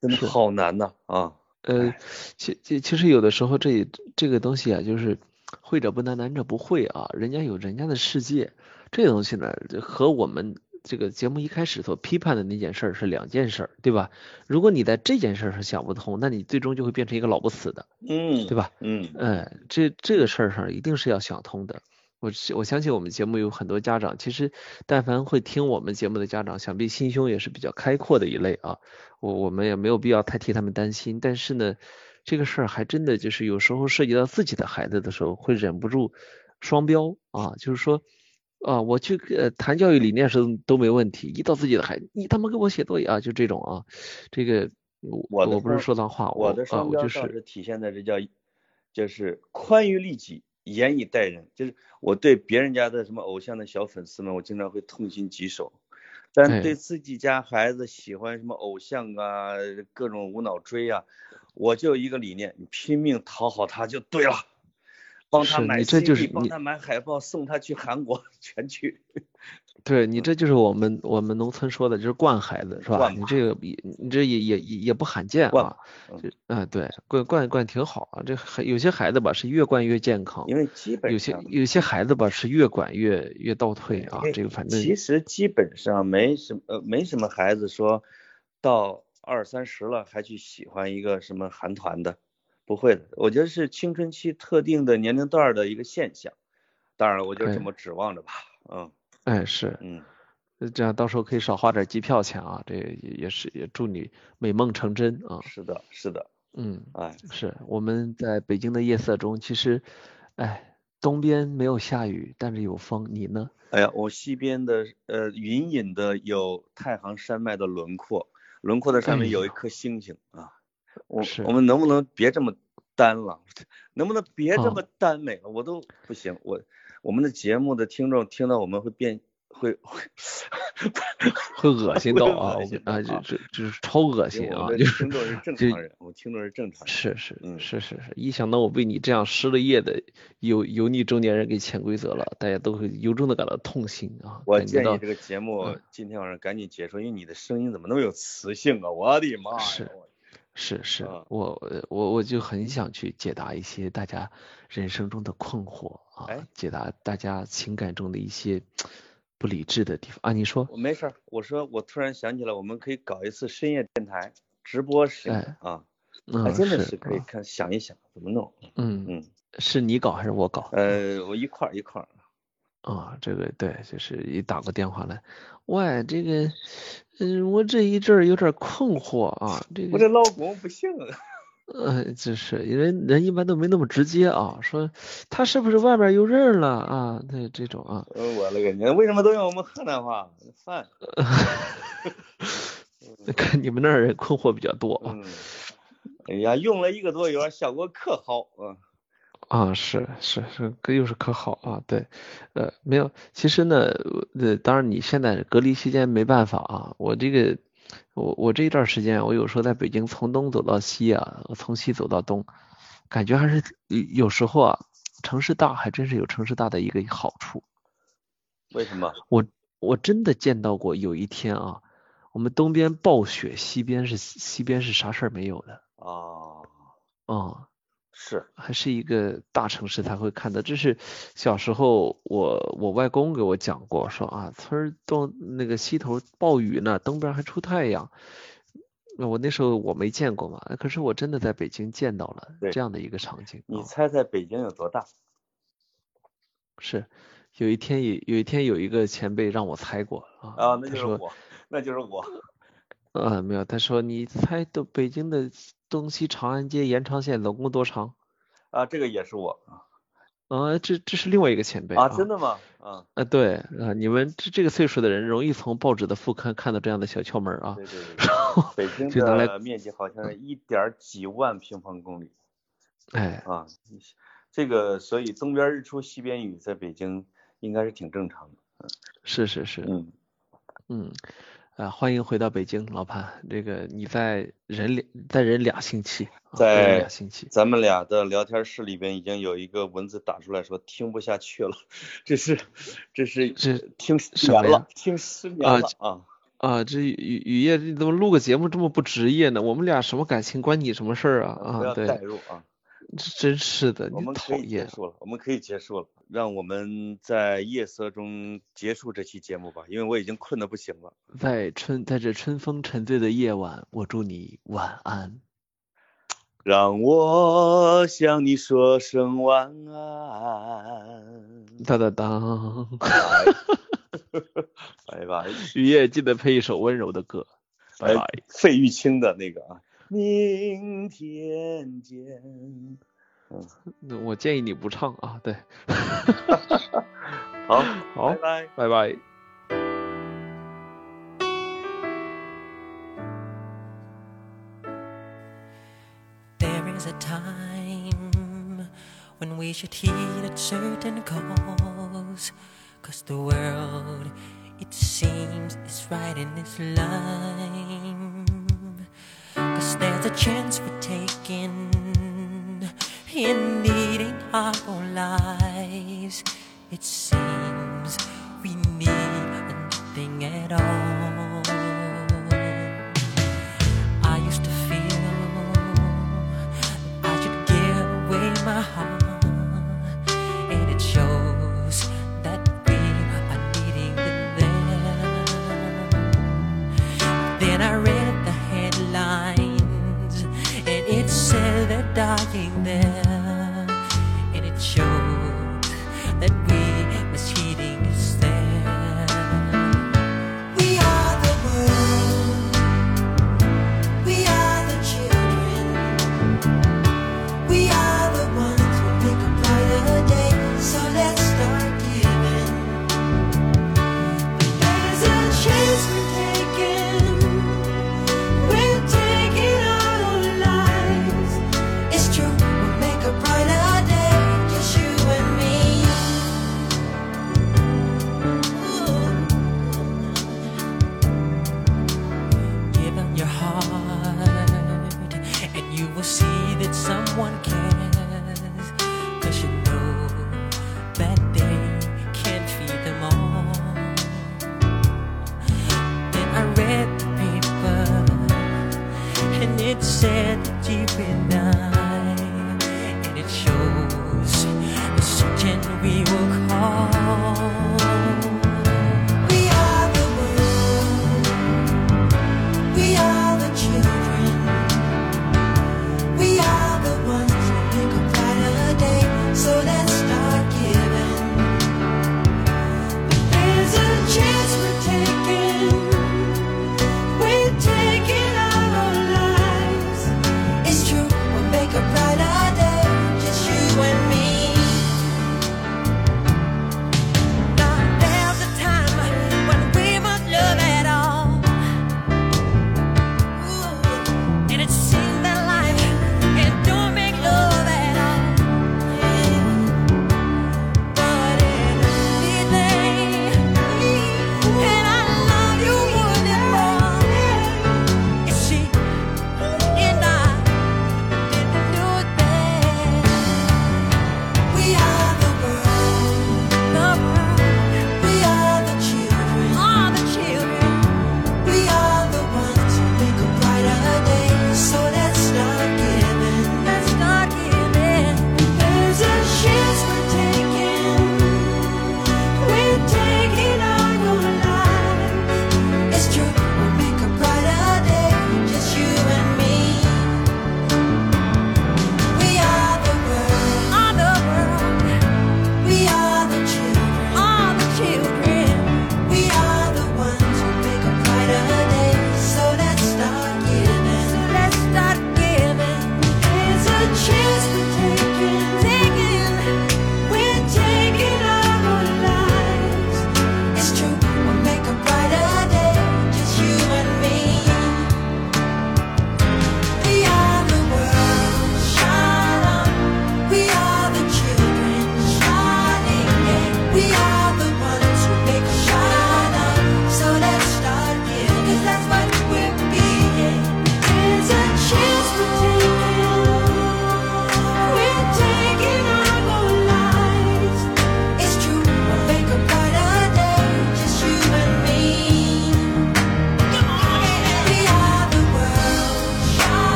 [SPEAKER 2] 真的好难呐啊。
[SPEAKER 1] 呃，其其其实有的时候这这个东西啊，就是会者不难，难者不会啊，人家有人家的世界，这东西呢和我们。这个节目一开始所批判的那件事是两件事，对吧？如果你在这件事上想不通，那你最终就会变成一个老不死的，
[SPEAKER 2] 嗯，
[SPEAKER 1] 对吧？
[SPEAKER 2] 嗯，
[SPEAKER 1] 哎，这这个事儿上一定是要想通的。我我相信我们节目有很多家长，其实但凡会听我们节目的家长，想必心胸也是比较开阔的一类啊。我我们也没有必要太替他们担心。但是呢，这个事儿还真的就是有时候涉及到自己的孩子的时候，会忍不住双标啊，就是说。啊，我去呃谈教育理念时都没问题，一到自己的孩子，你他妈给我写作业啊，就这种啊，这个我我不是说脏话，
[SPEAKER 2] 我的双标
[SPEAKER 1] 就
[SPEAKER 2] 是体现在这叫，就是宽于利己，严以待人，就是我对别人家的什么偶像的小粉丝们，我经常会痛心疾首，但对自己家孩子喜欢什么偶像啊，各种无脑追啊，我就一个理念，你拼命讨好他就对了。帮他买
[SPEAKER 1] CD，
[SPEAKER 2] 帮他买海报，送他去韩国，全去。
[SPEAKER 1] 对你这就是我们我们农村说的，就是惯孩子是吧？你这个也你这也也也不罕见啊。就嗯对，惯惯惯挺好啊。这有些孩子吧是越惯越健康，
[SPEAKER 2] 因为基本
[SPEAKER 1] 有些有些孩子吧是越管越越倒退啊。这个反正
[SPEAKER 2] 其实基本上没什么呃没什么孩子说到二三十了还去喜欢一个什么韩团的。不会的，我觉得是青春期特定的年龄段的一个现象。当然了，我就这么指望着吧。嗯，
[SPEAKER 1] 哎是，
[SPEAKER 2] 嗯，
[SPEAKER 1] 这样到时候可以少花点机票钱啊。这也是也祝你美梦成真啊。
[SPEAKER 2] 是的，是的。
[SPEAKER 1] 嗯，
[SPEAKER 2] 哎，
[SPEAKER 1] 是我们在北京的夜色中，其实，哎，东边没有下雨，但是有风。你呢？
[SPEAKER 2] 哎呀，我西边的呃，隐隐的有太行山脉的轮廓，轮廓的上面有一颗星星啊。我我们能不能别这么单了？能不能别这么耽美了？我都不行。我我们的节目的听众听到我们会变会会
[SPEAKER 1] 会恶心到啊啊！就就就是超恶心啊！就是
[SPEAKER 2] 听众是正常人，我听众是正常人。
[SPEAKER 1] 是是是是是，一想到我被你这样失了业的油油腻中年人给潜规则了，大家都会由衷的感到痛心啊！
[SPEAKER 2] 我建议这个节目今天晚上赶紧结束，因为你的声音怎么那么有磁性啊！我的妈
[SPEAKER 1] 呀！是是是，我我我就很想去解答一些大家人生中的困惑啊，解答大家情感中的一些 不理智的地方啊。你说？
[SPEAKER 2] 我没事儿，我说我突然想起来，我们可以搞一次深夜电台直播型啊，还真的是可以看想一想怎么弄。
[SPEAKER 1] 嗯嗯，是你搞还是我搞？
[SPEAKER 2] 呃，我一块儿一块儿。
[SPEAKER 1] 啊，这个对，就是一打个电话来，喂，这个，嗯，我这一阵儿有点困惑啊，这个
[SPEAKER 2] 我这老公不行，
[SPEAKER 1] 嗯，就是人人一般都没那么直接啊，说他是不是外边有人了啊？那这种啊，
[SPEAKER 2] 我勒个娘，为什么都用我们河南话？烦，
[SPEAKER 1] 看你们那儿人困惑比较多啊，
[SPEAKER 2] 哎呀，用了一个多月，效果可好啊。
[SPEAKER 1] 啊，是是是，可又是可好啊？对，呃，没有，其实呢，呃，当然你现在隔离期间没办法啊。我这个，我我这一段时间，我有时候在北京从东走到西啊，从西走到东，感觉还是有时候啊，城市大还真是有城市大的一个好处。
[SPEAKER 2] 为什么？
[SPEAKER 1] 我我真的见到过有一天啊，我们东边暴雪，西边是西边是啥事儿没有的。
[SPEAKER 2] 哦，
[SPEAKER 1] 哦，
[SPEAKER 2] 是，
[SPEAKER 1] 还是一个大城市才会看到。这是小时候我我外公给我讲过，说啊，村儿东那个西头暴雨呢，东边还出太阳。那我那时候我没见过嘛，可是我真的在北京见到了这样的一个场景。
[SPEAKER 2] 你猜猜北京有多大？
[SPEAKER 1] 是，有一天有有一天有一个前辈让我猜过啊。
[SPEAKER 2] 啊，那就是我，那就是我。
[SPEAKER 1] 啊，没有，他说你猜都北京的东西长安街延长线总共多长？
[SPEAKER 2] 啊，这个也是我。
[SPEAKER 1] 啊，这这是另外一个前辈
[SPEAKER 2] 啊，真的吗？啊，
[SPEAKER 1] 啊对啊，你们这这个岁数的人容易从报纸的副刊看到这样的小窍门啊。
[SPEAKER 2] 对对对。北京的面积好像一点几万平方公里。
[SPEAKER 1] 哎。
[SPEAKER 2] 啊，这个所以东边日出西边雨，在北京应该是挺正常的。嗯，
[SPEAKER 1] 是是是。
[SPEAKER 2] 嗯
[SPEAKER 1] 嗯。啊，欢迎回到北京，老潘。这个你在忍两，在忍俩星期，
[SPEAKER 2] 在
[SPEAKER 1] 两星期。
[SPEAKER 2] 咱们俩的聊天室里边已经有一个文字打出来说听不下去了，这是这是
[SPEAKER 1] 这
[SPEAKER 2] 听失眠了，听失眠了啊
[SPEAKER 1] 啊！这雨雨夜你怎么录个节目这么不职业呢？我们俩什么感情关你什么事儿啊啊？对。
[SPEAKER 2] 代入啊。
[SPEAKER 1] 真是的，
[SPEAKER 2] 我们可以。结束了，我们可以结束了，让我们在夜色中结束这期节目吧，因为我已经困得不行了。
[SPEAKER 1] 在春，在这春风沉醉的夜晚，我祝你晚安。
[SPEAKER 2] 让我向你说声晚安。
[SPEAKER 1] 当当当。
[SPEAKER 2] 拜拜。
[SPEAKER 1] 雨夜记得配一首温柔的歌。拜拜。
[SPEAKER 2] 费玉清的那个啊。明天见。
[SPEAKER 1] 嗯，那我建议你不唱啊，对。
[SPEAKER 2] 好，
[SPEAKER 1] 好，
[SPEAKER 2] 拜拜，
[SPEAKER 1] 拜拜。There is a time when we should heed a certain cause, cause the world, it seems, is right in this line. There's a chance for taking in needing our own lives. It seems we need nothing at all. Dying there, and it showed that we